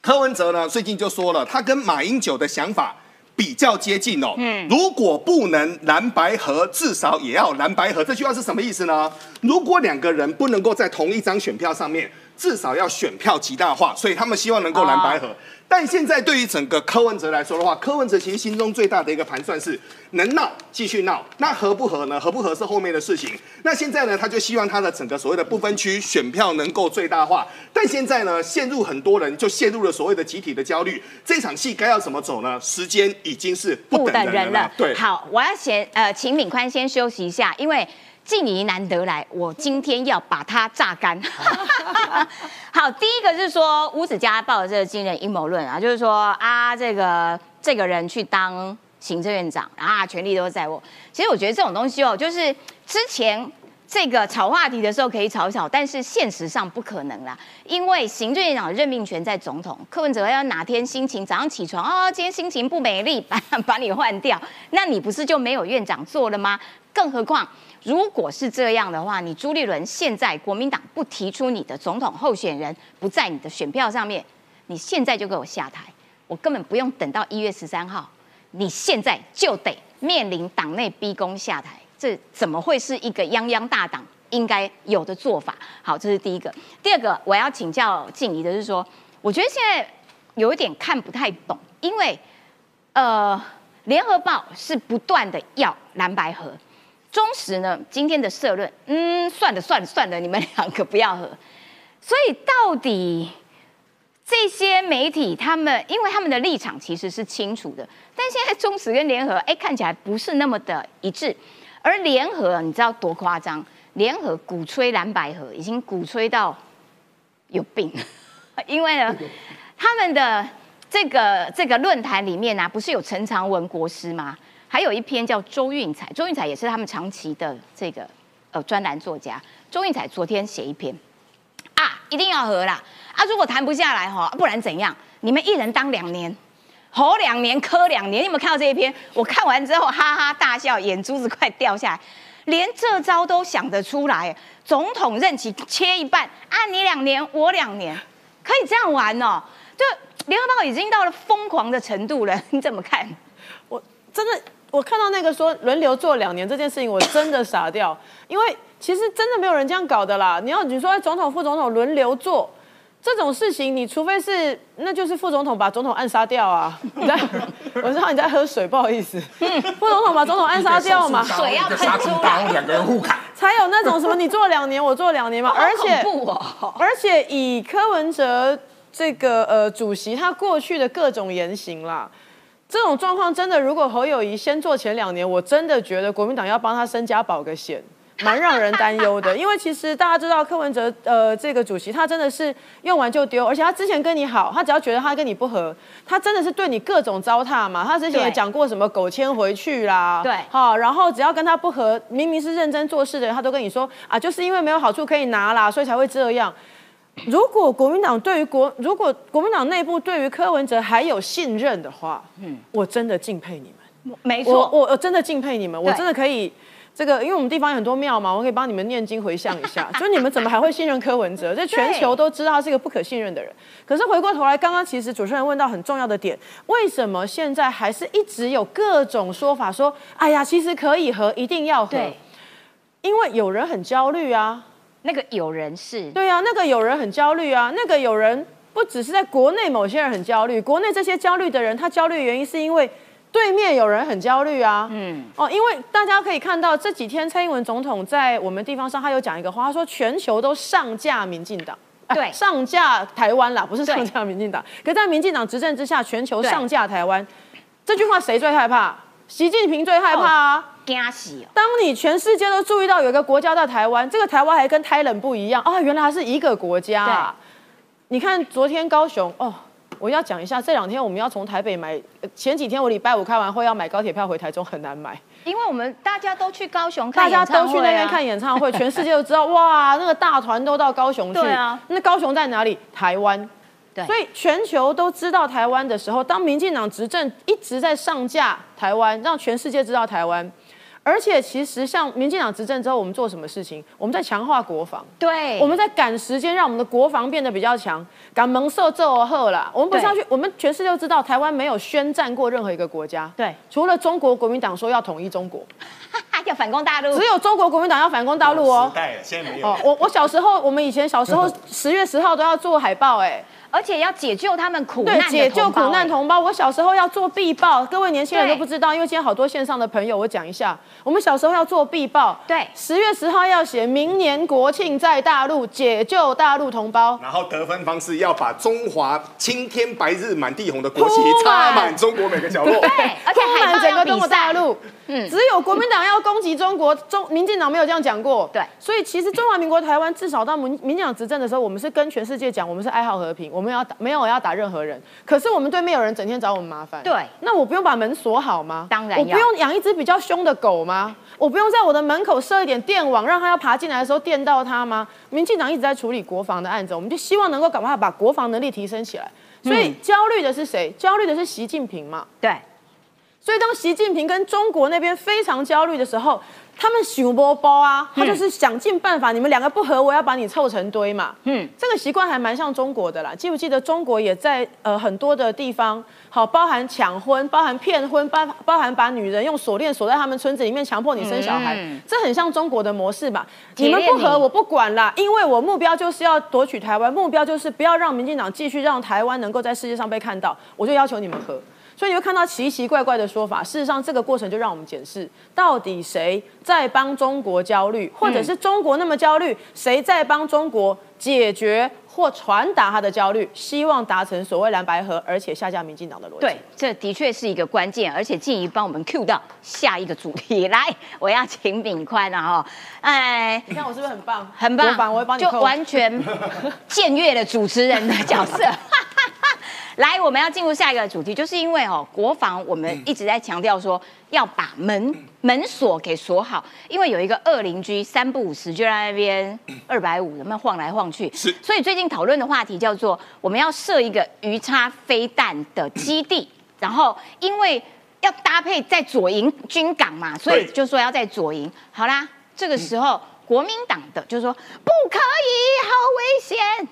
柯文哲呢最近就说了，他跟马英九的想法比较接近哦。嗯，如果不能蓝白合，至少也要蓝白合。这句话是什么意思呢？如果两个人不能够在同一张选票上面，至少要选票极大化，所以他们希望能够蓝白合。但现在对于整个柯文哲来说的话，柯文哲其实心中最大的一个盘算是能闹继续闹，那合不合呢？合不合是后面的事情。那现在呢，他就希望他的整个所谓的不分区选票能够最大化。但现在呢，陷入很多人就陷入了所谓的集体的焦虑。这场戏该要怎么走呢？时间已经是不不等人了等人了。。对，好，我要先呃，请敏宽先休息一下，因为静怡难得来，我今天要把它榨干。好，第一个是说吴子嘉报的这个惊人阴谋论啊，就是说啊，这个这个人去当行政院长啊，权力都在我。其实我觉得这种东西哦，就是之前。这个炒话题的时候可以炒一炒，但是现实上不可能啦，因为行政院长的任命权在总统，柯文哲要哪天心情早上起床哦，今天心情不美丽，把把你换掉，那你不是就没有院长做了吗？更何况如果是这样的话，你朱立伦现在国民党不提出你的总统候选人，不在你的选票上面，你现在就给我下台，我根本不用等到一月十三号，你现在就得面临党内逼宫下台，这怎么会是一个泱泱大党应该有的做法？好，这是第一个。第二个，我要请教静怡的是说，我觉得现在有一点看不太懂，因为呃，联合报是不断的要蓝白合，中时呢今天的社论，嗯，算了算了算了，你们两个不要合。所以到底这些媒体他们，因为他们的立场其实是清楚的，但现在中时跟联合，哎，看起来不是那么的一致。而联合，你知道多夸张？联合鼓吹蓝白合，已经鼓吹到有病，因为呢，他们的这个这个论坛里面呢、啊，不是有陈长文国师吗？还有一篇叫周运彩，周运彩也是他们长期的这个呃专栏作家。周运彩昨天写一篇啊，一定要和啦啊，如果谈不下来哈，不然怎样？你们一人当两年。吼两年，磕两年，你有没有看到这一篇？我看完之后哈哈大笑，眼珠子快掉下来。连这招都想得出来，总统任期切一半，啊，你两年，我两年，可以这样玩哦。就联合报已经到了疯狂的程度了，你怎么看？我真的，我看到那个说轮流做两年这件事情，我真的傻掉，因为其实真的没有人这样搞的啦。你要你说总统副总统轮流做。这种事情，你除非是，那就是副总统把总统暗杀掉啊！你在，我知道你在喝水，不好意思。副总统把总统暗杀掉嘛，水要喷出来，两个人互砍，才有那种什么你做两年，我做两年嘛。而且，哦、而且以柯文哲这个呃主席他过去的各种言行啦，这种状况真的，如果侯友谊先做前两年，我真的觉得国民党要帮他身家保个险。蛮让人担忧的，因为其实大家知道柯文哲呃这个主席他真的是用完就丢，而且他之前跟你好，他只要觉得他跟你不合，他真的是对你各种糟蹋嘛。他之前也讲过什么狗牵回去啦，对，好，然后只要跟他不合，明明是认真做事的人，他都跟你说啊，就是因为没有好处可以拿啦，所以才会这样。如果国民党对于国，如果国民党内部对于柯文哲还有信任的话，嗯，我真的敬佩你们。没错，我我真的敬佩你们，我真的可以。这个，因为我们地方有很多庙嘛，我可以帮你们念经回向一下。就你们怎么还会信任柯文哲？这全球都知道他是一个不可信任的人。可是回过头来，刚刚其实主持人问到很重要的点，为什么现在还是一直有各种说法说，哎呀，其实可以和，一定要和？因为有人很焦虑啊。那个有人是，对啊，那个有人很焦虑啊，那个有人不只是在国内某些人很焦虑，国内这些焦虑的人，他焦虑的原因是因为对面有人很焦虑啊。嗯，哦，因为大家可以看到这几天蔡英文总统在我们地方上，他有讲一个话，他说全球都上架民进党。啊对上架台湾啦，不是上架民进党。可在民进党执政之下，全球上架台湾，这句话谁最害怕？习近平最害怕啊！惊死哦，当你全世界都注意到有一个国家在台湾，这个台湾还跟台冷不一样啊，原来它是一个国家啊！你看昨天高雄哦，我要讲一下，这两天我们要从台北买，呃前几天我礼拜五开完会要买高铁票回台中很难买，因为我们大家都去高雄看大家演唱会啊都去那边看演唱会，全世界都知道哇，那个大团都到高雄去。对啊，那高雄在哪里？台湾。对所以全球都知道台湾的时候，当民进党执政一直在上架台湾，让全世界知道台湾。而且其实像民进党执政之后，我们做什么事情？我们在强化国防。对，我们在赶时间，让我们的国防变得比较强，赶蒙受这而贺啦。我们不是要去，我们全世界都知道，台湾没有宣战过任何一个国家，对，除了中国国民党说要统一中国，要反攻大陆只，有中国国民党要反攻大陆哦时。代了，现在没有。哦，我我小时候，我们以前小时候 十月十号都要做海报，哎，而且要解救他们苦难对，解救苦难哎同胞。我小时候要做必报，各位年轻人都不知道，因为今天好多线上的朋友，我讲一下，我们小时候要做必报，对十月十号要写明年国庆在大陆解救大陆同胞。然后得分方式要把中华青天白日满地红的国旗插满中国每个角落。对，而且铺海报要比满整个中国大，陆，嗯只有国民党要攻击中国，中民进党没有这样讲过。对所以其实中华民国台湾至少到民民进党执政的时候，我们是跟全世界讲，我们是爱好和平，我们要打没有要打任何人。可是我们对面有人整天找我们麻烦，对那我不用把门锁好吗？当然要我不用养一只比较凶的狗吗？我不用在我的门口设一点电网，让它要爬进来的时候电到它吗？民进党一直在处理国防的案子，我们就希望能够赶快把国防能力提升起来。所以嗯焦虑的是谁？焦虑的是习近平嘛？对，所以当习近平跟中国那边非常焦虑的时候，他们想波包啊，他就是想尽办法，你们两个不和，我要把你凑成堆嘛。嗯嗯，这个习惯还蛮像中国的啦。记不记得中国也在呃很多的地方，好包含抢婚、包含骗婚、包包含把女人用锁链锁在他们村子里面，强迫你生小孩，嗯这很像中国的模式吧？你们不和我不管啦，因为我目标就是要夺取台湾，目标就是不要让民进党继续让台湾能够在世界上被看到，我就要求你们和。所以你会看到奇奇怪怪的说法。事实上，这个过程就让我们检视，到底谁在帮中国焦虑，或者是中国那么焦虑，谁在帮中国解决或传达他的焦虑，希望达成所谓蓝白合，而且下架民进党的逻辑。对，这的确是一个关键，而且静怡帮我们 Q 到下一个主题 来，我要请炳宽了哈，哎。你看我是不是很棒？很棒，国防我会帮你就完全 僭越了主持人的角色。来，我们要进入下一个主题，就是因为哦，国防我们一直在强调说要把门门锁给锁好，因为有一个二邻居三不五十就在那边二百五，那么晃来晃去。是所以最近讨论的话题叫做我们要设一个鱼叉飞弹的基地，然后因为要搭配在左营军港嘛，所以就说要在左营。好啦，这个时候。国民党的就是说不可以，好危险！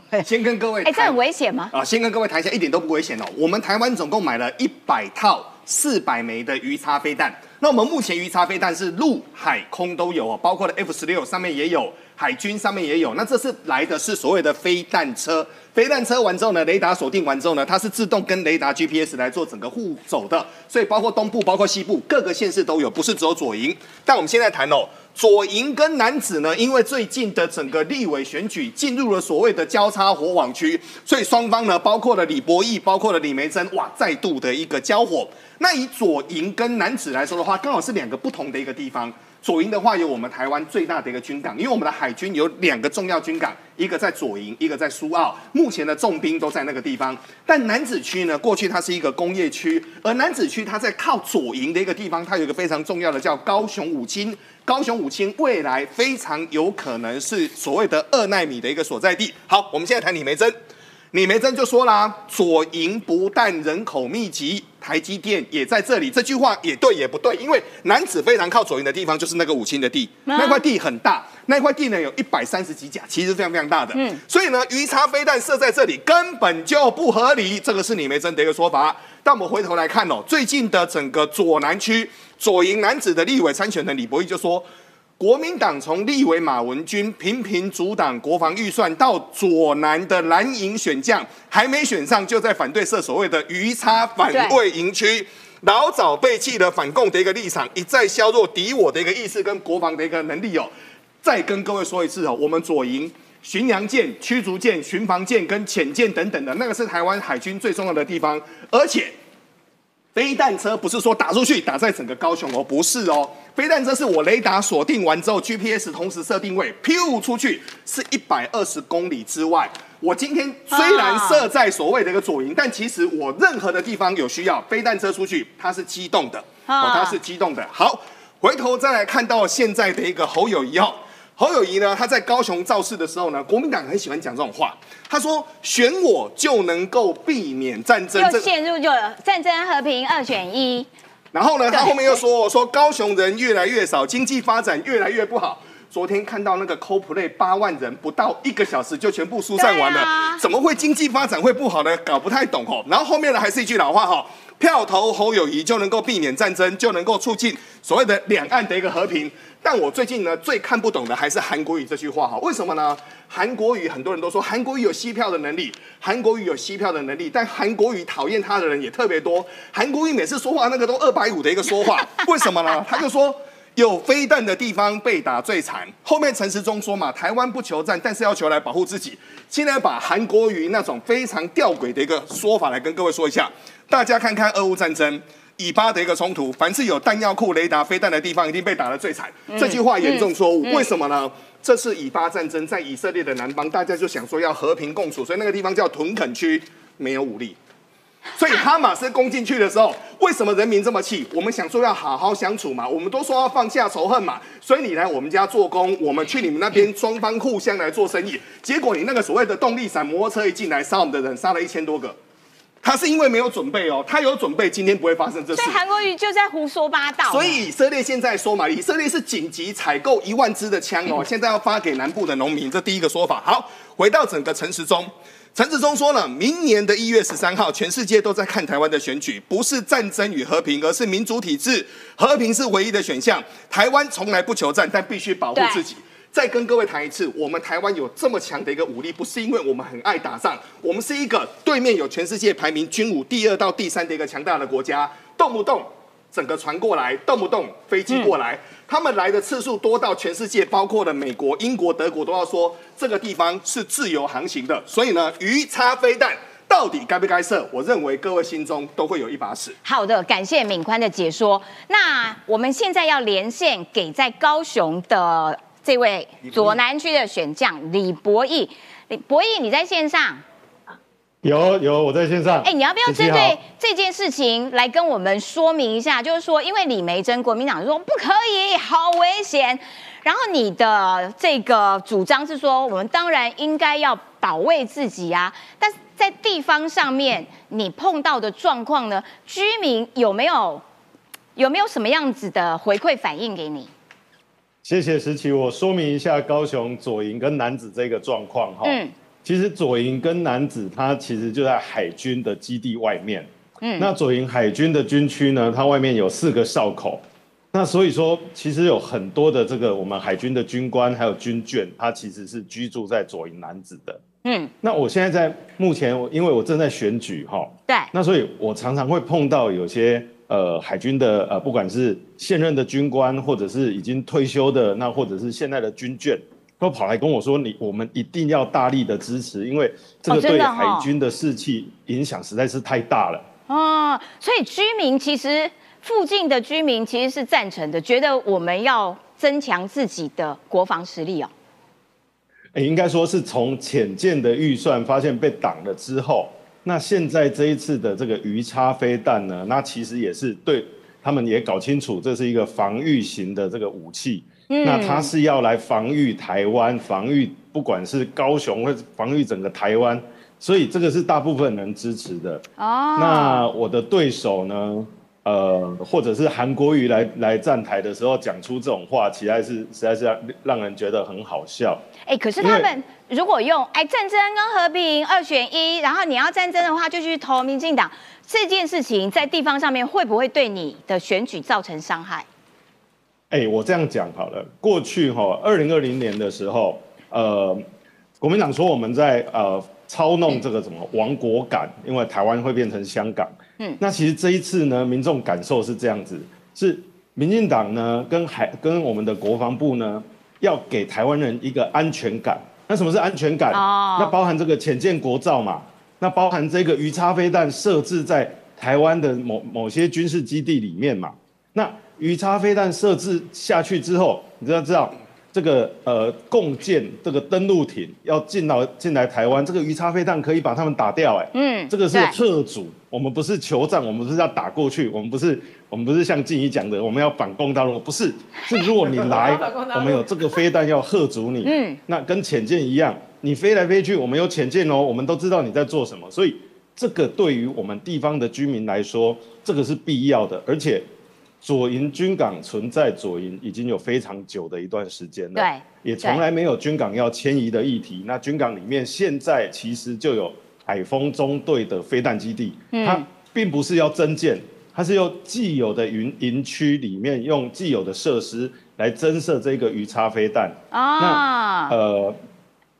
先跟各位哎、这很危险吗？啊，先跟各位谈一下，一点都不危险哦。我们台湾总共买了一百套四百枚的鱼叉飞弹。那我们目前鱼叉飞弹是陆海空都有哦，包括了 F 十六上面也有，海军上面也有。那这次来的是所谓的飞弹车，飞弹车完之后呢，雷达锁定完之后呢，它是自动跟雷达 GPS 来做整个互走的，所以包括东部、包括西部各个县市都有，不是只有左营。但我们现在谈哦。左营跟男子呢，因为最近的整个立委选举进入了所谓的交叉火网区，所以双方呢，包括了李博义，包括了李梅珍，哇，再度的一个交火。那以左营跟男子来说的话，刚好是两个不同的一个地方。左营的话有我们台湾最大的一个军港，因为我们的海军有两个重要军港，一个在左营，一个在苏澳，目前的重兵都在那个地方。但南子区呢，过去它是一个工业区，而南子区它在靠左营的一个地方，它有一个非常重要的叫高雄五清。高雄五清未来非常有可能是所谓的二纳米的一个所在地。好，我们现在谈李梅珍。李梅珍就说啦，左营不但人口密集，台积电也在这里。这句话也对也不对，因为南子非常靠左营的地方就是那个五清的地，那块地很大，那块地呢有一百三十几甲，其实非常非常大的。嗯，所以呢，鱼叉飞弹射在这里根本就不合理，这个是李梅珍的一个说法。但我们回头来看哦，最近的整个左南区左营男子的立委参选人李博义就说。国民党从立委马文君频频阻挡国防预算，到左南的蓝营选将还没选上，就在反对设所谓的鱼叉反卫营区，老早背弃了反共的一个立场，一再削弱敌我的一个意识跟国防的一个能力哦。再跟各位说一次哦，我们左营巡洋舰、驱逐舰、巡防舰跟潜舰等等的那个是台湾海军最重要的地方，而且。飞弹车不是说打出去打在整个高雄哦，不是哦，飞弹车是我雷达锁定完之后，GPS 同时设定位，飘出去是一百二十公里之外。我今天虽然设在所谓的一个左营，但其实我任何的地方有需要，飞弹车出去它是机动的，哦，它是机动的。好，回头再来看到现在的一个侯友谊哦。侯友谊呢？他在高雄造势的时候呢，国民党很喜欢讲这种话。他说：“选我就能够避免战争，又陷入就战争和平二选一。”然后呢，他后面又说：“说高雄人越来越少，经济发展越来越不好。昨天看到那个 CoPlay 八万人，不到一个小时就全部疏散完了，怎么会经济发展会不好呢？搞不太懂哦。然后后面呢，还是一句老话哈：票投侯友谊就能够避免战争，就能够促进所谓的两岸的一个和平。”但我最近呢最看不懂的还是韩国语这句话哈，为什么呢？韩国语很多人都说韩国语有吸票的能力，韩国语有吸票的能力，但韩国语讨厌他的人也特别多。韩国语每次说话那个都二百五的一个说话，为什么呢？他就说有飞弹的地方被打最惨。后面陈时中说嘛，台湾不求战，但是要求来保护自己。现在把韩国语那种非常吊诡的一个说法来跟各位说一下，大家看看俄乌战争。以巴的一个冲突，凡是有弹药库、雷达、飞弹的地方，一定被打得最惨。这句话严重错误，为什么呢？这是以巴战争在以色列的南方，大家就想说要和平共处，所以那个地方叫屯垦区，没有武力。所以哈马斯攻进去的时候，为什么人民这么气？我们想说要好好相处嘛，我们都说要放下仇恨嘛。所以你来我们家做工，我们去你们那边，双方互相来做生意。结果你那个所谓的动力伞摩托车一进来，杀我们的人，杀了一千多个。他是因为没有准备哦，他有准备，今天不会发生这事。所以韩国瑜就在胡说八道。所以以色列现在说嘛，以色列是紧急采购一万支的枪哦，现在要发给南部的农民，这第一个说法。好，回到整个陈时中，陈时中说了，明年的一月十三号，全世界都在看台湾的选举，不是战争与和平，而是民主体制，和平是唯一的选项。台湾从来不求战，但必须保护自己。再跟各位谈一次，我们台湾有这么强的一个武力，不是因为我们很爱打仗，我们是一个对面有全世界排名军武第二到第三的一个强大的国家，动不动整个船过来，动不动飞机过来，他们来的次数多到全世界，包括了美国、英国、德国都要说这个地方是自由航行的。所以呢，鱼叉飞弹到底该不该射？我认为各位心中都会有一把尺。好的，感谢敏宽的解说。那我们现在要连线给在高雄的。这位左南区的选将李博义，李博义，你在线上？有有，我在线上。哎，你要不要针对这件事情来跟我们说明一下？就是说，因为李梅珍国民党说不可以，好危险。然后你的这个主张是说，我们当然应该要保卫自己啊。但是在地方上面，你碰到的状况呢？居民有没有有没有什么样子的回馈反应给你？谢谢石奇，我说明一下高雄左营跟南子这个状况哈。嗯，其实左营跟南子它其实就在海军的基地外面。嗯，那左营海军的军区呢，它外面有四个哨口。那所以说，其实有很多的这个我们海军的军官还有军眷，他其实是居住在左营南子的。嗯，那我现在在目前，因为我正在选举哈。对。那所以我常常会碰到有些。呃，海军的呃，不管是现任的军官，或者是已经退休的，那或者是现在的军眷，都跑来跟我说：“你我们一定要大力的支持，因为这个对海军的士气影响实在是太大了。”哦，所以居民其实附近的居民其实是赞成的，觉得我们要增强自己的国防实力哦。诶应该说是从浅见的预算发现被挡了之后，那现在这一次的这个鱼叉飞弹呢，那其实也是对他们也搞清楚，这是一个防御型的这个武器。那它是要来防御台湾，防御不管是高雄或者防御整个台湾，所以这个是大部分人支持的。哦，那我的对手呢？呃，或者是韩国瑜来来站台的时候讲出这种话，实在是实在是让让人觉得很好笑。哎，可是他们如果用哎战争跟和平二选一，然后你要战争的话就去投民进党，这件事情在地方上面会不会对你的选举造成伤害？哎，我这样讲好了，过去哈二零二零年的时候，呃，国民党说我们在呃操弄这个什么亡国感，因为台湾会变成香港。嗯，那其实这一次呢，民众感受是这样子，是民进党呢跟海跟我们的国防部呢，要给台湾人一个安全感。那什么是安全感？哦，那包含这个浅见国造嘛，那包含这个鱼叉飞弹设置在台湾的某某些军事基地里面嘛。那鱼叉飞弹设置下去之后，你知道知道。这个呃，共建这个登陆艇要进到进来台湾，这个鱼叉飞弹可以把他们打掉，哎，嗯，这个是特主，我们不是求战，我们不是要打过去，我们不是我们不是像静怡讲的，我们要反攻大陆，不是，是如果你来，我们有这个飞弹要吓阻你，嗯，那跟潜舰一样，你飞来飞去，我们有潜舰哦，我们都知道你在做什么，所以这个对于我们地方的居民来说，这个是必要的，而且。左营军港存在左营已经有非常久的一段时间了，对，也从来没有军港要迁移的议题。那军港里面现在其实就有海风中队的飞弹基地，它并不是要增建，它是用既有的营营区里面用既有的设施来增设这个鱼叉飞弹。啊，那呃。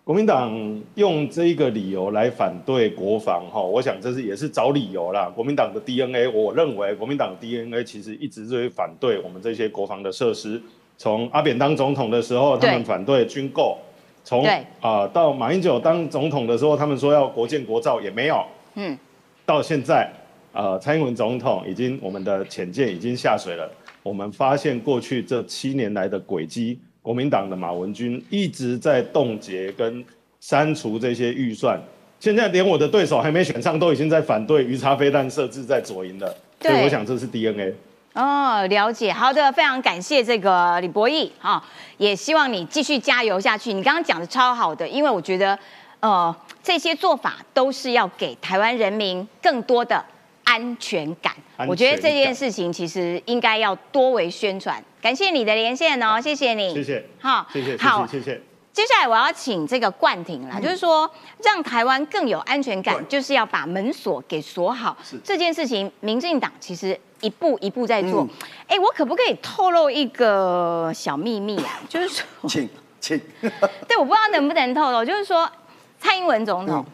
国民党用这一个理由来反对国防，哈，我想这是也是找理由啦。国民党的 DNA，我认为国民党 DNA 其实一直是反对我们这些国防的设施。从阿扁当总统的时候，他们反对军购；从啊到马英九当总统的时候，他们说要国建国造，也没有。嗯，到现在，呃，蔡英文总统已经我们的潜舰已经下水了。我们发现过去这七年来的轨迹。国民党的马文君一直在冻结跟删除这些预算，现在连我的对手还没选上，都已经在反对鱼叉飞弹设置在左营了。所以我想这是 DNA。哦，了解。好的，非常感谢这个李博义啊，也希望你继续加油下去。你刚刚讲的超好的，因为我觉得呃这些做法都是要给台湾人民更多的安全感。我觉得这件事情其实应该要多为宣传。感谢你的连线哦，谢谢你。谢谢。好，谢谢。好，谢谢。接下来我要请这个冠廷啦，就是说让台湾更有安全感，就是要把门锁给锁好。这件事情，民进党其实一步一步在做。哎，我可不可以透露一个小秘密啊？就是说，请请。对，我不知道能不能透露，就是说蔡英文总统。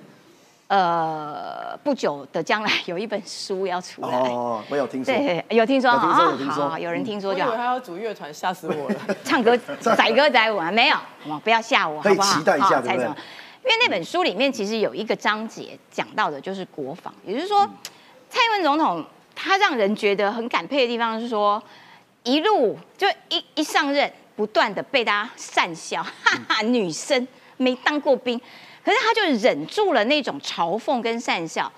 呃，不久的将来 有一本书要出来哦，我有听说，对，有听说，有听说，有听说，有人听说就好。以为他要组乐团，吓死我了！唱歌载歌载舞啊，没有，好吗？不要吓我，可以期待一下，对不对？因为那本书里面其实有一个章节讲到的就是国防，也就是说，蔡英文总统他让人觉得很感佩的地方是说，一路就一一上任，不断的被大家讪笑，哈哈，女生没当过兵。可是他就忍住了那种嘲讽跟讪笑，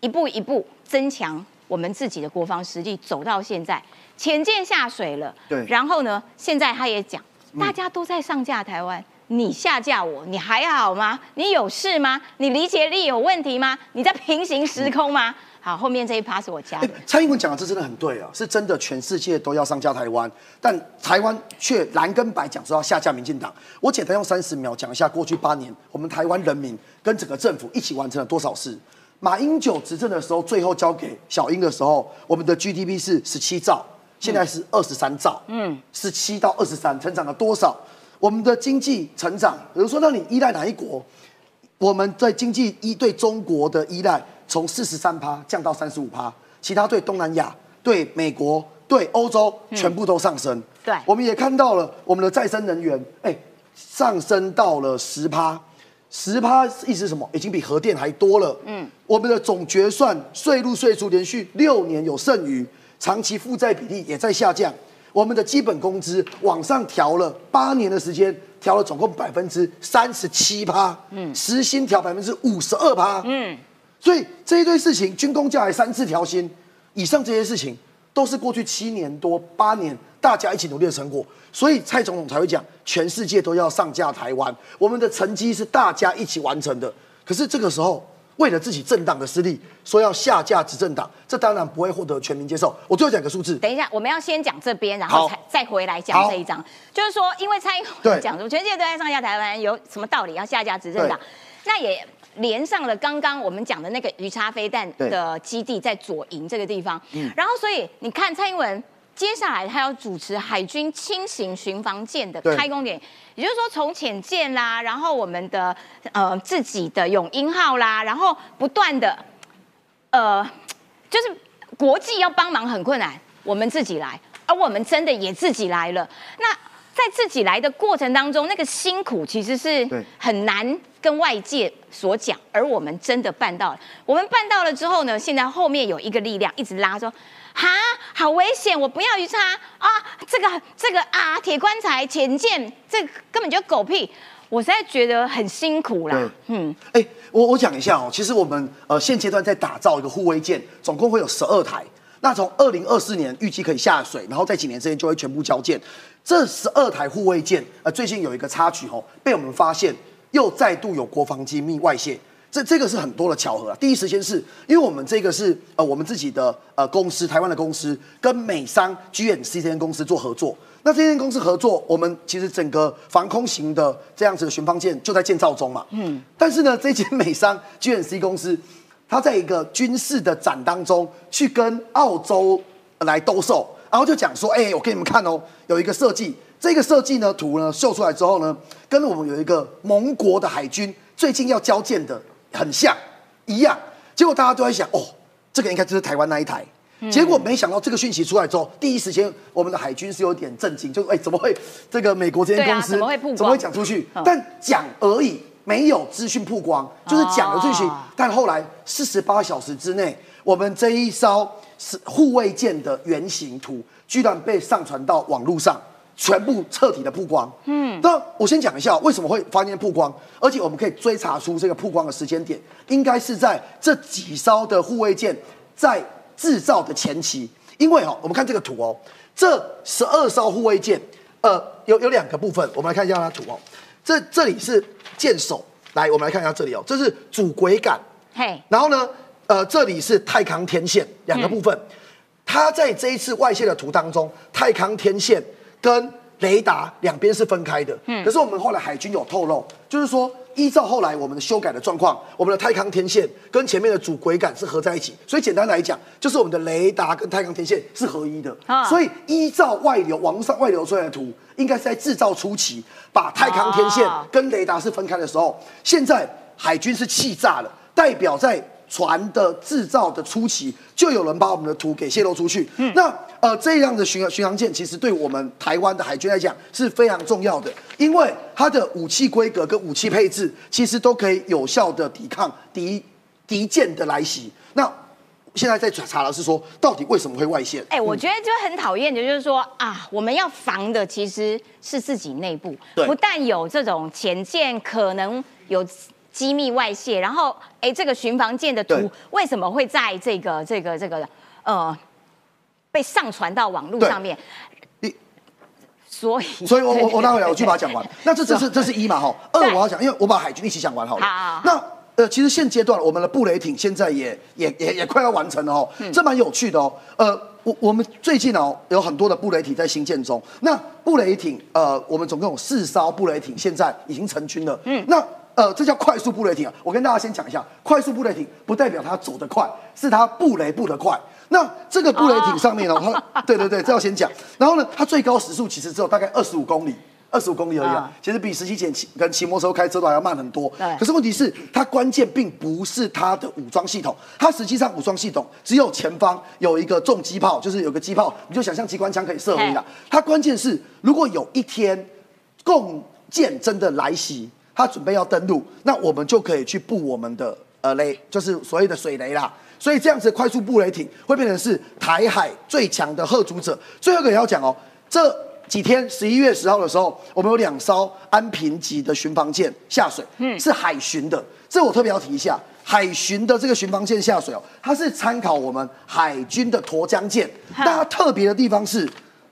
一步一步增强我们自己的国防实力，走到现在，潜舰下水了。对。然后呢，现在他也讲，大家都在上架台湾，你下架我，你还好吗？你有事吗？你理解力有问题吗？你在平行时空吗？好，后面这一趴是我加的。蔡英文讲的这真的很对啊，是真的，全世界都要上架台湾，但台湾却蓝跟白讲说要下架民进党。我简单用三十秒讲一下，过去八年我们台湾人民跟整个政府一起完成了多少事。马英九执政的时候，最后交给小英的时候，我们的 GDP 是十七兆，现在是二十三兆，嗯，十七到二十三，成长了多少？我们的经济成长，比如说让你依赖哪一国？我们在经济依对中国的依赖。从四十三趴降到三十五趴，其他对东南亚、对美国、对欧洲全部都上升。对，我们也看到了我们的再生能源，哎，上升到了十趴，十趴意思是什么？已经比核电还多了。嗯，我们的总决算税入税出连续六年有剩余，长期负债比例也在下降。我们的基本工资往上调了八年的时间，调了总共百分之三十七趴，嗯，时薪调百分之五十二趴，嗯，所以这一堆事情，军工价还三次调薪，以上这些事情都是过去七年多八年大家一起努力的成果，所以蔡总统才会讲，全世界都要上架台湾，我们的成绩是大家一起完成的。可是这个时候，为了自己政党的私利，说要下架执政党，这当然不会获得全民接受。我最后讲个数字，等一下，我们要先讲这边，然后才再回来讲好这一章。就是说，因为蔡英对文讲说全世界都在上架台湾，有什么道理要下架执政党？那也连上了刚刚我们讲的那个鱼叉飞弹的基地在左营这个地方。嗯然后，所以你看蔡英文。接下来，他要主持海军轻型巡防舰的对开工典礼，也就是说，从潜舰啦，然后我们的呃自己的永鹰号啦，然后不断的呃，就是国际要帮忙很困难，我们自己来，而我们真的也自己来了。那在自己来的过程当中，那个辛苦其实是对很难跟外界所讲，而我们真的办到了。我们办到了之后呢，现在后面有一个力量一直拉说。哈，好危险！我不要鱼叉啊！这个这个啊，铁棺材、潜舰，这个根本就狗屁！我实在觉得很辛苦啦。嗯，哎、我我讲一下哦，其实我们呃现阶段在打造一个护卫舰，总共会有十二台。那从二零二四年预计可以下水，然后在几年之间就会全部交建。这十二台护卫舰，呃，最近有一个插曲哦，被我们发现又再度有国防机密外泄。这这个是很多的巧合啊！第一时间是因为我们这个是呃我们自己的呃公司，台湾的公司跟美商 GNC 这间公司做合作。那这间公司合作，我们其实整个防空型的这样子的巡防舰就在建造中嘛。嗯。但是呢，这间美商 GNC 公司，它在一个军事的展当中去跟澳洲来兜售，然后就讲说：“哎、我给你们看哦，有一个设计，这个设计呢图呢秀出来之后呢，跟我们有一个盟国的海军最近要交建的很像一样。结果大家都在想，哦，这个应该就是台湾那一台。结果没想到这个讯息出来之后，第一时间我们的海军是有点震惊，就哎、怎么会这个美国这间公司怎么会曝光怎么会讲出去？嗯但讲而已，没有资讯曝光，就是讲了这些。哦但后来四十八小时之内，我们这一艘是护卫舰的原型图，居然被上传到网络上，全部彻底的曝光。嗯，那我先讲一下为什么会发现曝光，而且我们可以追查出这个曝光的时间点，应该是在这几艘的护卫舰在制造的前期。因为哦，我们看这个图哦，这十二艘护卫舰，呃，有有两个部分，我们来看一下它图哦。这这里是舰首，来，我们来看一下这里哦，这是主桅杆，嘿，然后呢，呃，这里是太康天线两个部分。它在这一次外泄的图当中，太康天线跟雷达两边是分开的。嗯，可是我们后来海军有透露，就是说依照后来我们的修改的状况，我们的太康天线跟前面的主桅杆是合在一起，所以简单来讲，就是我们的雷达跟太康天线是合一的。啊。所以依照外流网络上外流出来的图，应该是在制造初期把太康天线哦跟雷达是分开的时候，现在海军是气炸了，代表在船的制造的初期，就有人把我们的图给泄露出去。那呃，这样的巡巡航舰其实对我们台湾的海军来讲是非常重要的，因为它的武器规格跟武器配置其实都可以有效的抵抗敌敌舰的来袭。那现在在查查的是说，到底为什么会外泄？哎、我觉得就很讨厌的，就是说啊，我们要防的其实是自己内部，不但有这种潜舰可能有机密外泄，然后哎，这个巡防舰的图对为什么会在这个这个这个呃被上传到网络上面你？所以，所以我我我待会来我去把它讲讲完。那这这是这是一嘛哈，二我要讲，因为我把海军一起讲完好了。好好好那呃，其实现阶段我们的布雷艇现在也也也也快要完成了哦，这蛮有趣的哦。呃，我我们最近哦有很多的布雷艇在新建中。那布雷艇呃，我们总共有四艘布雷艇现在已经成军了。嗯，那。呃，这叫快速布雷艇啊！我跟大家先讲一下，快速布雷艇不代表它走得快，是它布雷布得快。那这个布雷艇上面呢，它对对对，这要先讲。然后呢，它最高时速其实只有大概二十五公里，二十五公里而已啊啊。其实比十七前骑跟骑摩托车开车都还要慢很多。对可是问题是，它关键并不是它的武装系统，它实际上武装系统只有前方有一个重机炮，就是有个机炮，你就想象机关枪可以射而已啦。它关键是，如果有一天共舰真的来袭，它准备要登陆，那我们就可以去布我们的呃雷，就是所谓的水雷啦。所以这样子快速布雷艇会变成是台海最强的贺主者。最后一个也要讲哦，这几天十一月十号的时候，我们有两艘安平级的巡防舰下水，嗯，是海巡的。这我特别要提一下，海巡的这个巡防舰下水哦，它是参考我们海军的沱江舰，但它特别的地方是，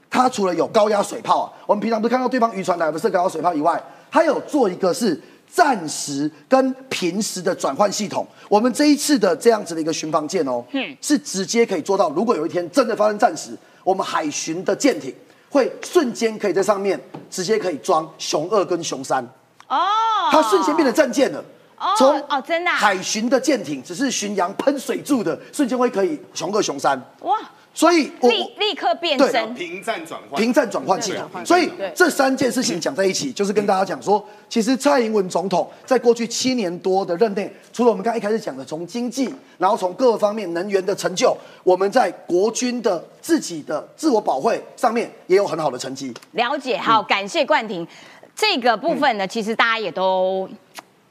它除了有高压水炮啊，我们平常不是看到对方渔船来不是高压水炮以外，它有做一个是暂时跟平时的转换系统。我们这一次的这样子的一个巡防舰哦，嗯，是直接可以做到，如果有一天真的发生战时，我们海巡的舰艇会瞬间可以在上面直接可以装熊二跟熊三，哦，它瞬间变成战舰了。哦从哦，真的啊。海巡的舰艇只是巡洋喷水柱的，瞬间会可以熊二熊三，哇，所以我立立刻变对身，平战转换，平战转换器。所以对这三件事情讲在一起，就是跟大家讲说，其实蔡英文总统在过去七年多的任内，除了我们刚刚一开始讲的从经济，然后从各个方面能源的成就，我们在国军的自己的自我保卫上面也有很好的成绩。了解，好，感谢冠廷。这个部分呢，其实大家也都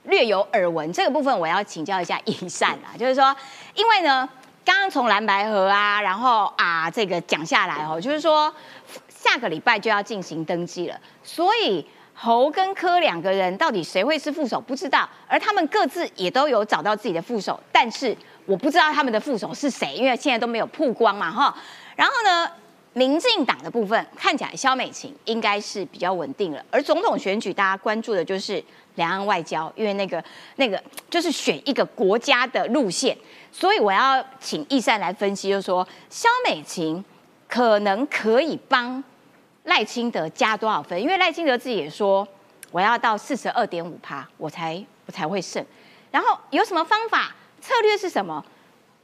略有耳闻。这个部分我要请教一下一善啊，就是说，因为呢，刚刚从蓝白河啊，然后啊这个讲下来哦，就是说下个礼拜就要进行登记了，所以。侯跟柯两个人到底谁会是副手不知道，而他们各自也都有找到自己的副手，但是我不知道他们的副手是谁，因为现在都没有曝光嘛哈。然后呢，民进党的部分看起来萧美琴应该是比较稳定了，而总统选举大家关注的就是两岸外交，因为那个那个就是选一个国家的路线，所以我要请易善来分析，就是说肖美琴可能可以帮赖清德加多少分？因为赖清德自己也说，我要到四十二点五趴，我才我才会胜。然后有什么方法？策略是什么？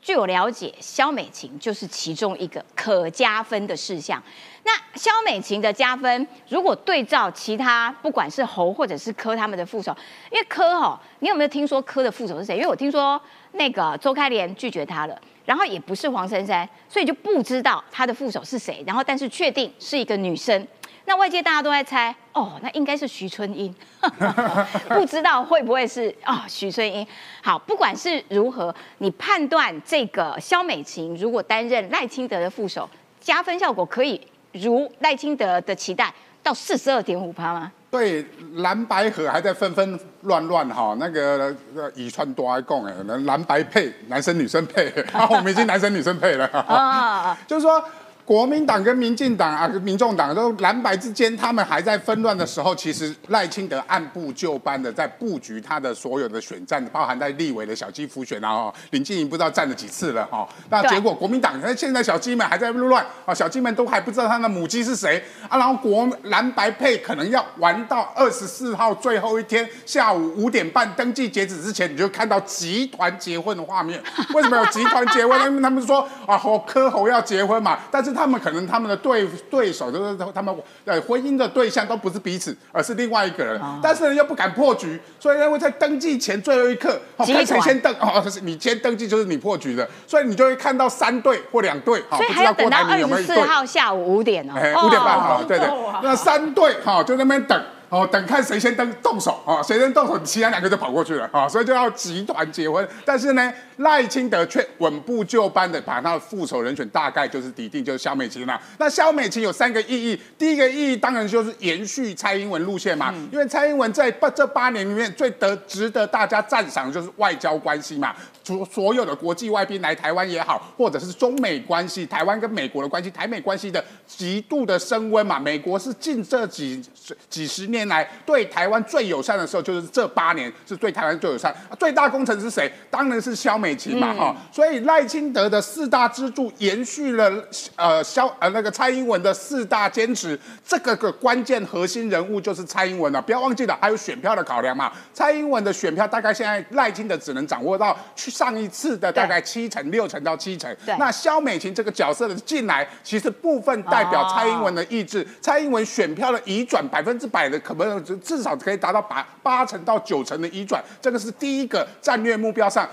据我了解，萧美琴就是其中一个可加分的事项。那萧美琴的加分，如果对照其他，不管是侯或者是柯他们的副手，因为柯哦，你有没有听说柯的副手是谁？因为我听说那个周开莲拒绝他了，然后也不是黄珊珊，所以就不知道他的副手是谁。然后但是确定是一个女生。那外界大家都在猜，哦，那应该是徐春英，不知道会不会是哦徐春英。好，不管是如何，你判断这个萧美琴如果担任赖清德的副手，加分效果可以如赖清德的期待到四十二点五趴吗？对蓝白河还在纷纷乱乱哈，那个呃以川多爱共哎，蓝白配，男生女生配，我们已经男生女生配了，啊，就是说。国民党跟民进党啊，民众党都蓝白之间，他们还在纷乱的时候，其实赖清德按部就班的在布局他的所有的选战，包含在立委的小鸡浮选啊，哦林静怡不知道站了几次了哈。那结果国民党那现在小鸡们还在乱啊，小鸡们都还不知道他的母鸡是谁啊。然后国蓝白配可能要玩到二十四号最后一天下午五点半登记截止之前，你就看到集团结婚的画面。为什么有集团结婚？因为他们说啊，侯柯侯要结婚嘛，但是他们可能他们的对对手就是他们呃婚姻的对象都不是彼此，而是另外一个人，但是呢又不敢破局，所以呢会在登记前最后一刻，哦，集看谁先登哦，就是你先登记就是你破局的，所以你就会看到三队或两队，哈，所以不知道郭还要等到台铭有没有一队。二十四号下午五点哦，哎，五点半哈哦，对对。那三队哈就在那边等。哦，等看谁先登动手啊，谁先动手，其他两个就跑过去了啊，所以就要集团结婚。但是呢，赖清德却稳步就班的把他的副手人选大概就是底定，就是萧美琴啦。那萧美琴有三个意义，第一个意义当然就是延续蔡英文路线嘛，因为蔡英文在八这八年里面最得值得大家赞赏的就是外交关系嘛，所所有的国际外宾来台湾也好，或者是中美关系，台湾跟美国的关系，台美关系的极度的升温嘛。美国是近这几几十年来对台湾最友善的时候，就是这八年是对台湾最友善。最大功臣是谁？当然是萧美琴嘛，哈、所以赖清德的四大支柱延续了呃萧呃那个蔡英文的四大坚持，这个个关键核心人物就是蔡英文了。不要忘记了，还有选票的考量嘛。蔡英文的选票大概现在赖清德只能掌握到去上一次的大概七成、六成到七成。那萧美琴这个角色的进来，其实部分代表蔡英文的意志，蔡英文选票的移转百分之百的，可能至少可以达到八八成到九成的移转，这个是第一个战略目标上。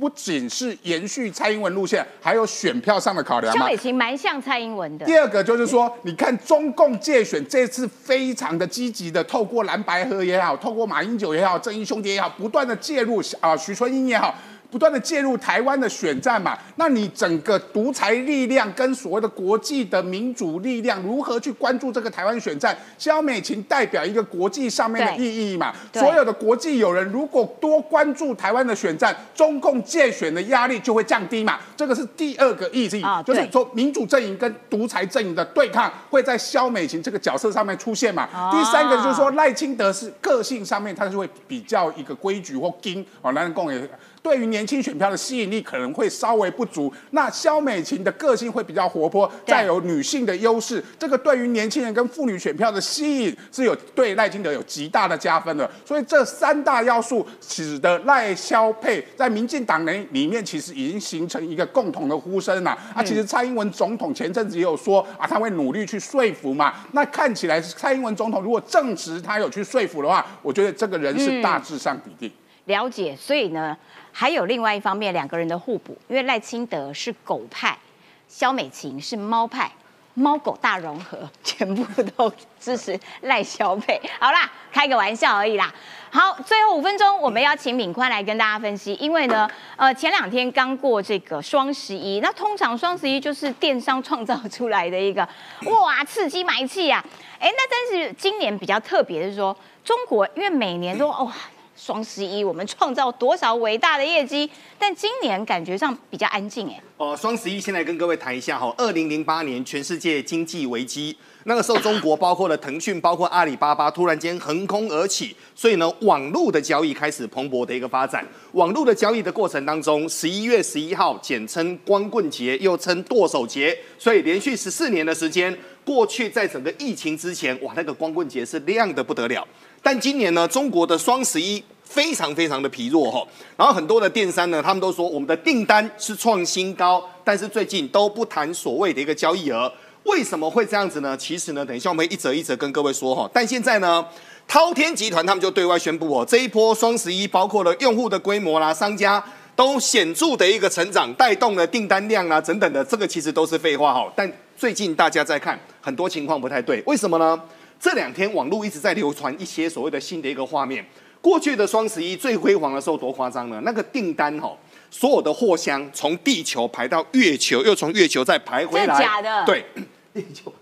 不仅是延续蔡英文路线，还有选票上的考量嘛。萧美琴蛮像蔡英文的，第二个就是说，你看中共界选这次非常的积极的，透过蓝白河也好，透过马英九也好，正义兄弟也好，不断的介入啊、徐春英也好。不断的介入台湾的选战嘛，那你整个独裁力量跟所谓的国际的民主力量如何去关注这个台湾选战？肖美琴代表一个国际上面的意义嘛，所有的国际友人如果多关注台湾的选战，中共借选的压力就会降低嘛，这个是第二个意义，就是说民主阵营跟独裁阵营的对抗会在肖美琴这个角色上面出现嘛。第三个就是说赖清德是个性上面他是会比较一个规矩或精哦，男人共也。对于年轻选票的吸引力可能会稍微不足。那肖美琴的个性会比较活泼，再有女性的优势，这个对于年轻人跟妇女选票的吸引是有对赖清德有极大的加分的。所以这三大要素使得赖肖配在民进党内里面其实已经形成一个共同的呼声啦。啊，其实蔡英文总统前阵子也有说啊，他会努力去说服嘛。那看起来蔡英文总统如果证实他有去说服的话，我觉得这个人是大致上比定。了解，所以呢。还有另外一方面，两个人的互补，因为赖清德是狗派，肖美琴是猫派，猫狗大融合，全部都支持赖肖配。好啦，开个玩笑而已啦。好，最后五分钟，我们要请敏宽来跟大家分析，因为呢，呃，前两天刚过这个双十一，那通常双十一就是电商创造出来的一个哇刺激买气啊，哎，那但是今年比较特别的是说，中国因为每年都哇。双十一，我们创造多少伟大的业绩？但今年感觉上比较安静哎。哦，双十一，先来跟各位谈一下哈。二零零八年全世界经济危机，那个时候中国包括了腾讯，包括阿里巴巴，突然间横空而起，所以呢，网络的交易开始蓬勃的一个发展。网络的交易的过程当中，十一月十一号，简称光棍节，又称剁手节，所以连续十四年的时间，过去在整个疫情之前，哇，那个光棍节是亮的不得了。但今年呢，中国的双十一非常非常的疲弱哈，然后很多的电商呢，他们都说我们的订单是创新高，但是最近都不谈所谓的一个交易额，为什么会这样子呢？其实呢，等一下我们一则一则跟各位说哈。但现在呢，滔天集团他们就对外宣布哦，这一波双十一包括了用户的规模啦，商家都显著的一个成长，带动了订单量啊等等的，这个其实都是废话哈。但最近大家在看，很多情况不太对，为什么呢？这两天网络一直在流传一些所谓的新的一个画面。过去的双十一最辉煌的时候多夸张呢？那个订单哈，所有的货箱从地球排到月球，又从月球再排回来。假的？对，地球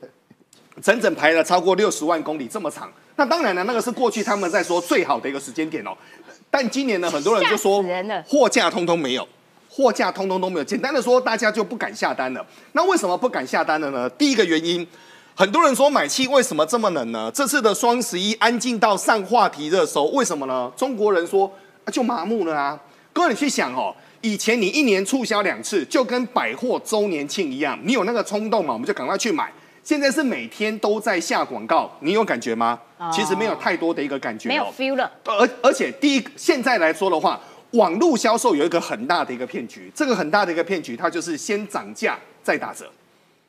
整整排了超过六十万公里这么长。那当然了，那个是过去他们在说最好的一个时间点哦。但今年呢，很多人就说货架通通没有，货架通通都没有。简单的说，大家就不敢下单了。那为什么不敢下单了呢？第一个原因。很多人说买气为什么这么冷呢？这次的双十一安静到上话题热搜，为什么呢？中国人说啊就麻木了啊。各位你去想哦，以前你一年促销两次，就跟百货周年庆一样，你有那个冲动嘛，我们就赶快去买。现在是每天都在下广告，你有感觉吗？其实没有太多的一个感觉，没有 feel 了。而而且第一，现在来说的话，网络销售有一个很大的一个骗局，这个很大的一个骗局，它就是先涨价再打折。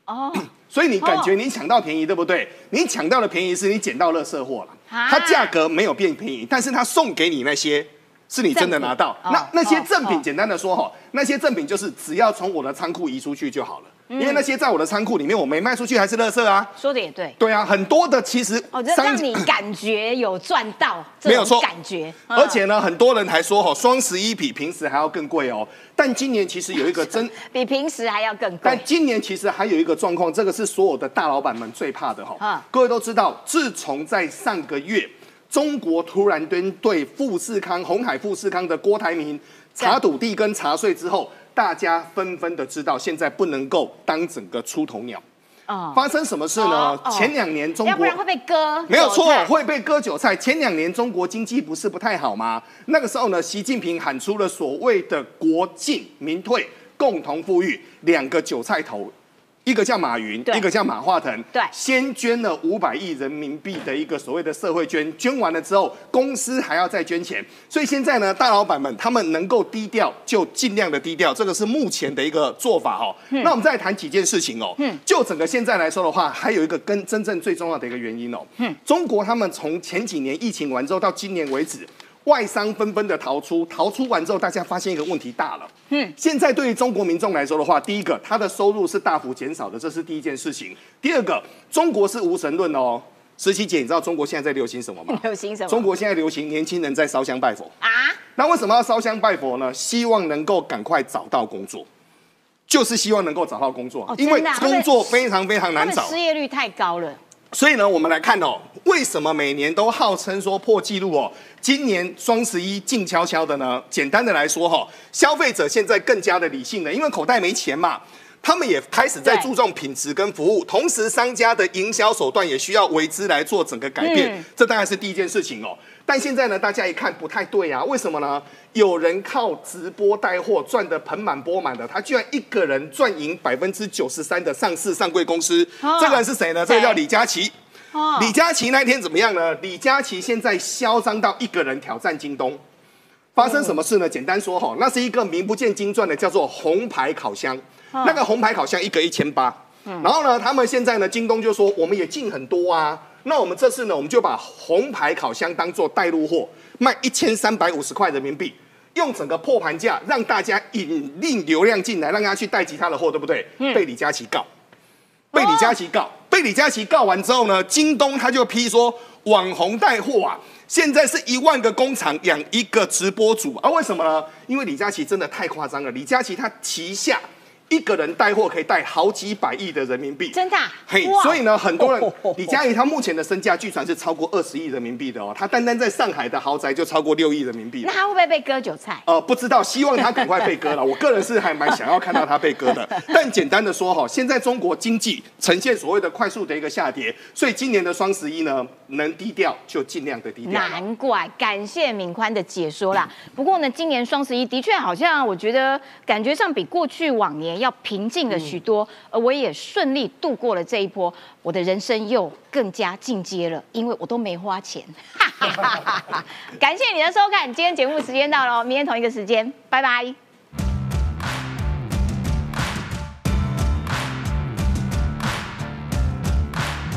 哦。所以你感觉你抢到便宜，对不对？你抢到的便宜是你捡到乐色货了，它价格没有变便宜，但是它送给你那些是你真的拿到。那那些赠品，简单的说哈，那些赠品就是只要从我的仓库移出去就好了。因为那些在我的仓库里面，我没卖出去还是垃圾啊。说的也对。对啊，很多的其实哦，让你 感觉有赚到，没有错，感觉。而且呢，很多人还说哈，双十一比平时还要更贵哦。但今年其实有一个真 比平时还要更贵。但今年其实还有一个状况，这个是所有的大老板们最怕的哈。各位都知道，自从在上个月，中国突然针对富士康、红海富士康的郭台铭查土地跟查税之后。大家纷纷的知道，现在不能够当整个出头鸟。啊，发生什么事呢？前两年中国要不然会被割，没有错，会被割韭菜。前两年中国经济不是不太好吗？那个时候呢，习近平喊出了所谓的“国进民退，共同富裕”两个韭菜头。一个叫马云，一个叫马化腾，对，先捐了五百亿人民币的一个所谓的社会捐，捐完了之后，公司还要再捐钱，所以现在呢，大老板们他们能够低调就尽量的低调，这个是目前的一个做法哦。那我们再谈几件事情哦。嗯，就整个现在来说的话，还有一个跟真正最重要的一个原因哦。嗯，中国他们从前几年疫情完之后到今年为止。外商纷纷的逃出，逃出完之后，大家发现一个问题大了。嗯，现在对于中国民众来说的话，第一个，他的收入是大幅减少的，这是第一件事情。第二个，中国是无神论哦。十七姐，你知道中国现在在流行什么吗？流行什么？中国现在流行年轻人在烧香拜佛啊。那为什么要烧香拜佛呢？希望能够赶快找到工作，就是希望能够找到工作，哦因为工作非常非常难找。失业率太高了。所以呢，我们来看哦，为什么每年都号称说破纪录哦？今年双十一静悄悄的呢？简单的来说哈、消费者现在更加的理性了，因为口袋没钱嘛。他们也开始在注重品质跟服务，同时商家的营销手段也需要为之来做整个改变，嗯这当然是第一件事情哦。但现在呢，大家一看不太对啊，为什么呢？有人靠直播带货赚得盆满钵满的，他居然一个人赚赢百分之九十三的上市上柜公司，哦这个人是谁呢？这个叫李佳琦。哦李佳琦那一天怎么样呢？李佳琦现在嚣张到一个人挑战京东，发生什么事呢？简单说哈，那是一个名不见经传的叫做红牌烤箱，那个红牌烤箱一个一千八，然后呢，他们现在呢，京东就说我们也进很多啊，那我们这次呢，我们就把红牌烤箱当做带入货，卖一千三百五十块人民币。用整个破盘价让大家引令流量进来，让大家去带其他的货，对不对？被李佳琦告，被李佳琦告，被李佳琦告完之后呢，京东他就批说网红带货啊，现在是一万个工厂养一个直播主啊，为什么呢？因为李佳琦真的太夸张了，李佳琦他旗下一个人带货可以带好几百亿的人民币，真的啊嘿哇，所以呢，很多人李佳怡她目前的身价据传是超过二十亿人民币的哦，她单单在上海的豪宅就超过六亿人民币那。她会不会被割韭菜？呃，不知道，希望她赶快被割了。我个人是还蛮想要看到她被割的。但简单的说哈，现在中国经济呈现所谓的快速的一个下跌，所以今年的双十一呢，能低调就尽量的低调。难怪，感谢敏宽的解说啦。不过呢，今年双十一的确好像我觉得感觉上比过去往年要平静了许多，而我也顺利度过了这一波，我的人生又更加进阶了，因为我都没花钱。感谢你的收看，今天节目时间到了哦，明天同一个时间，拜拜。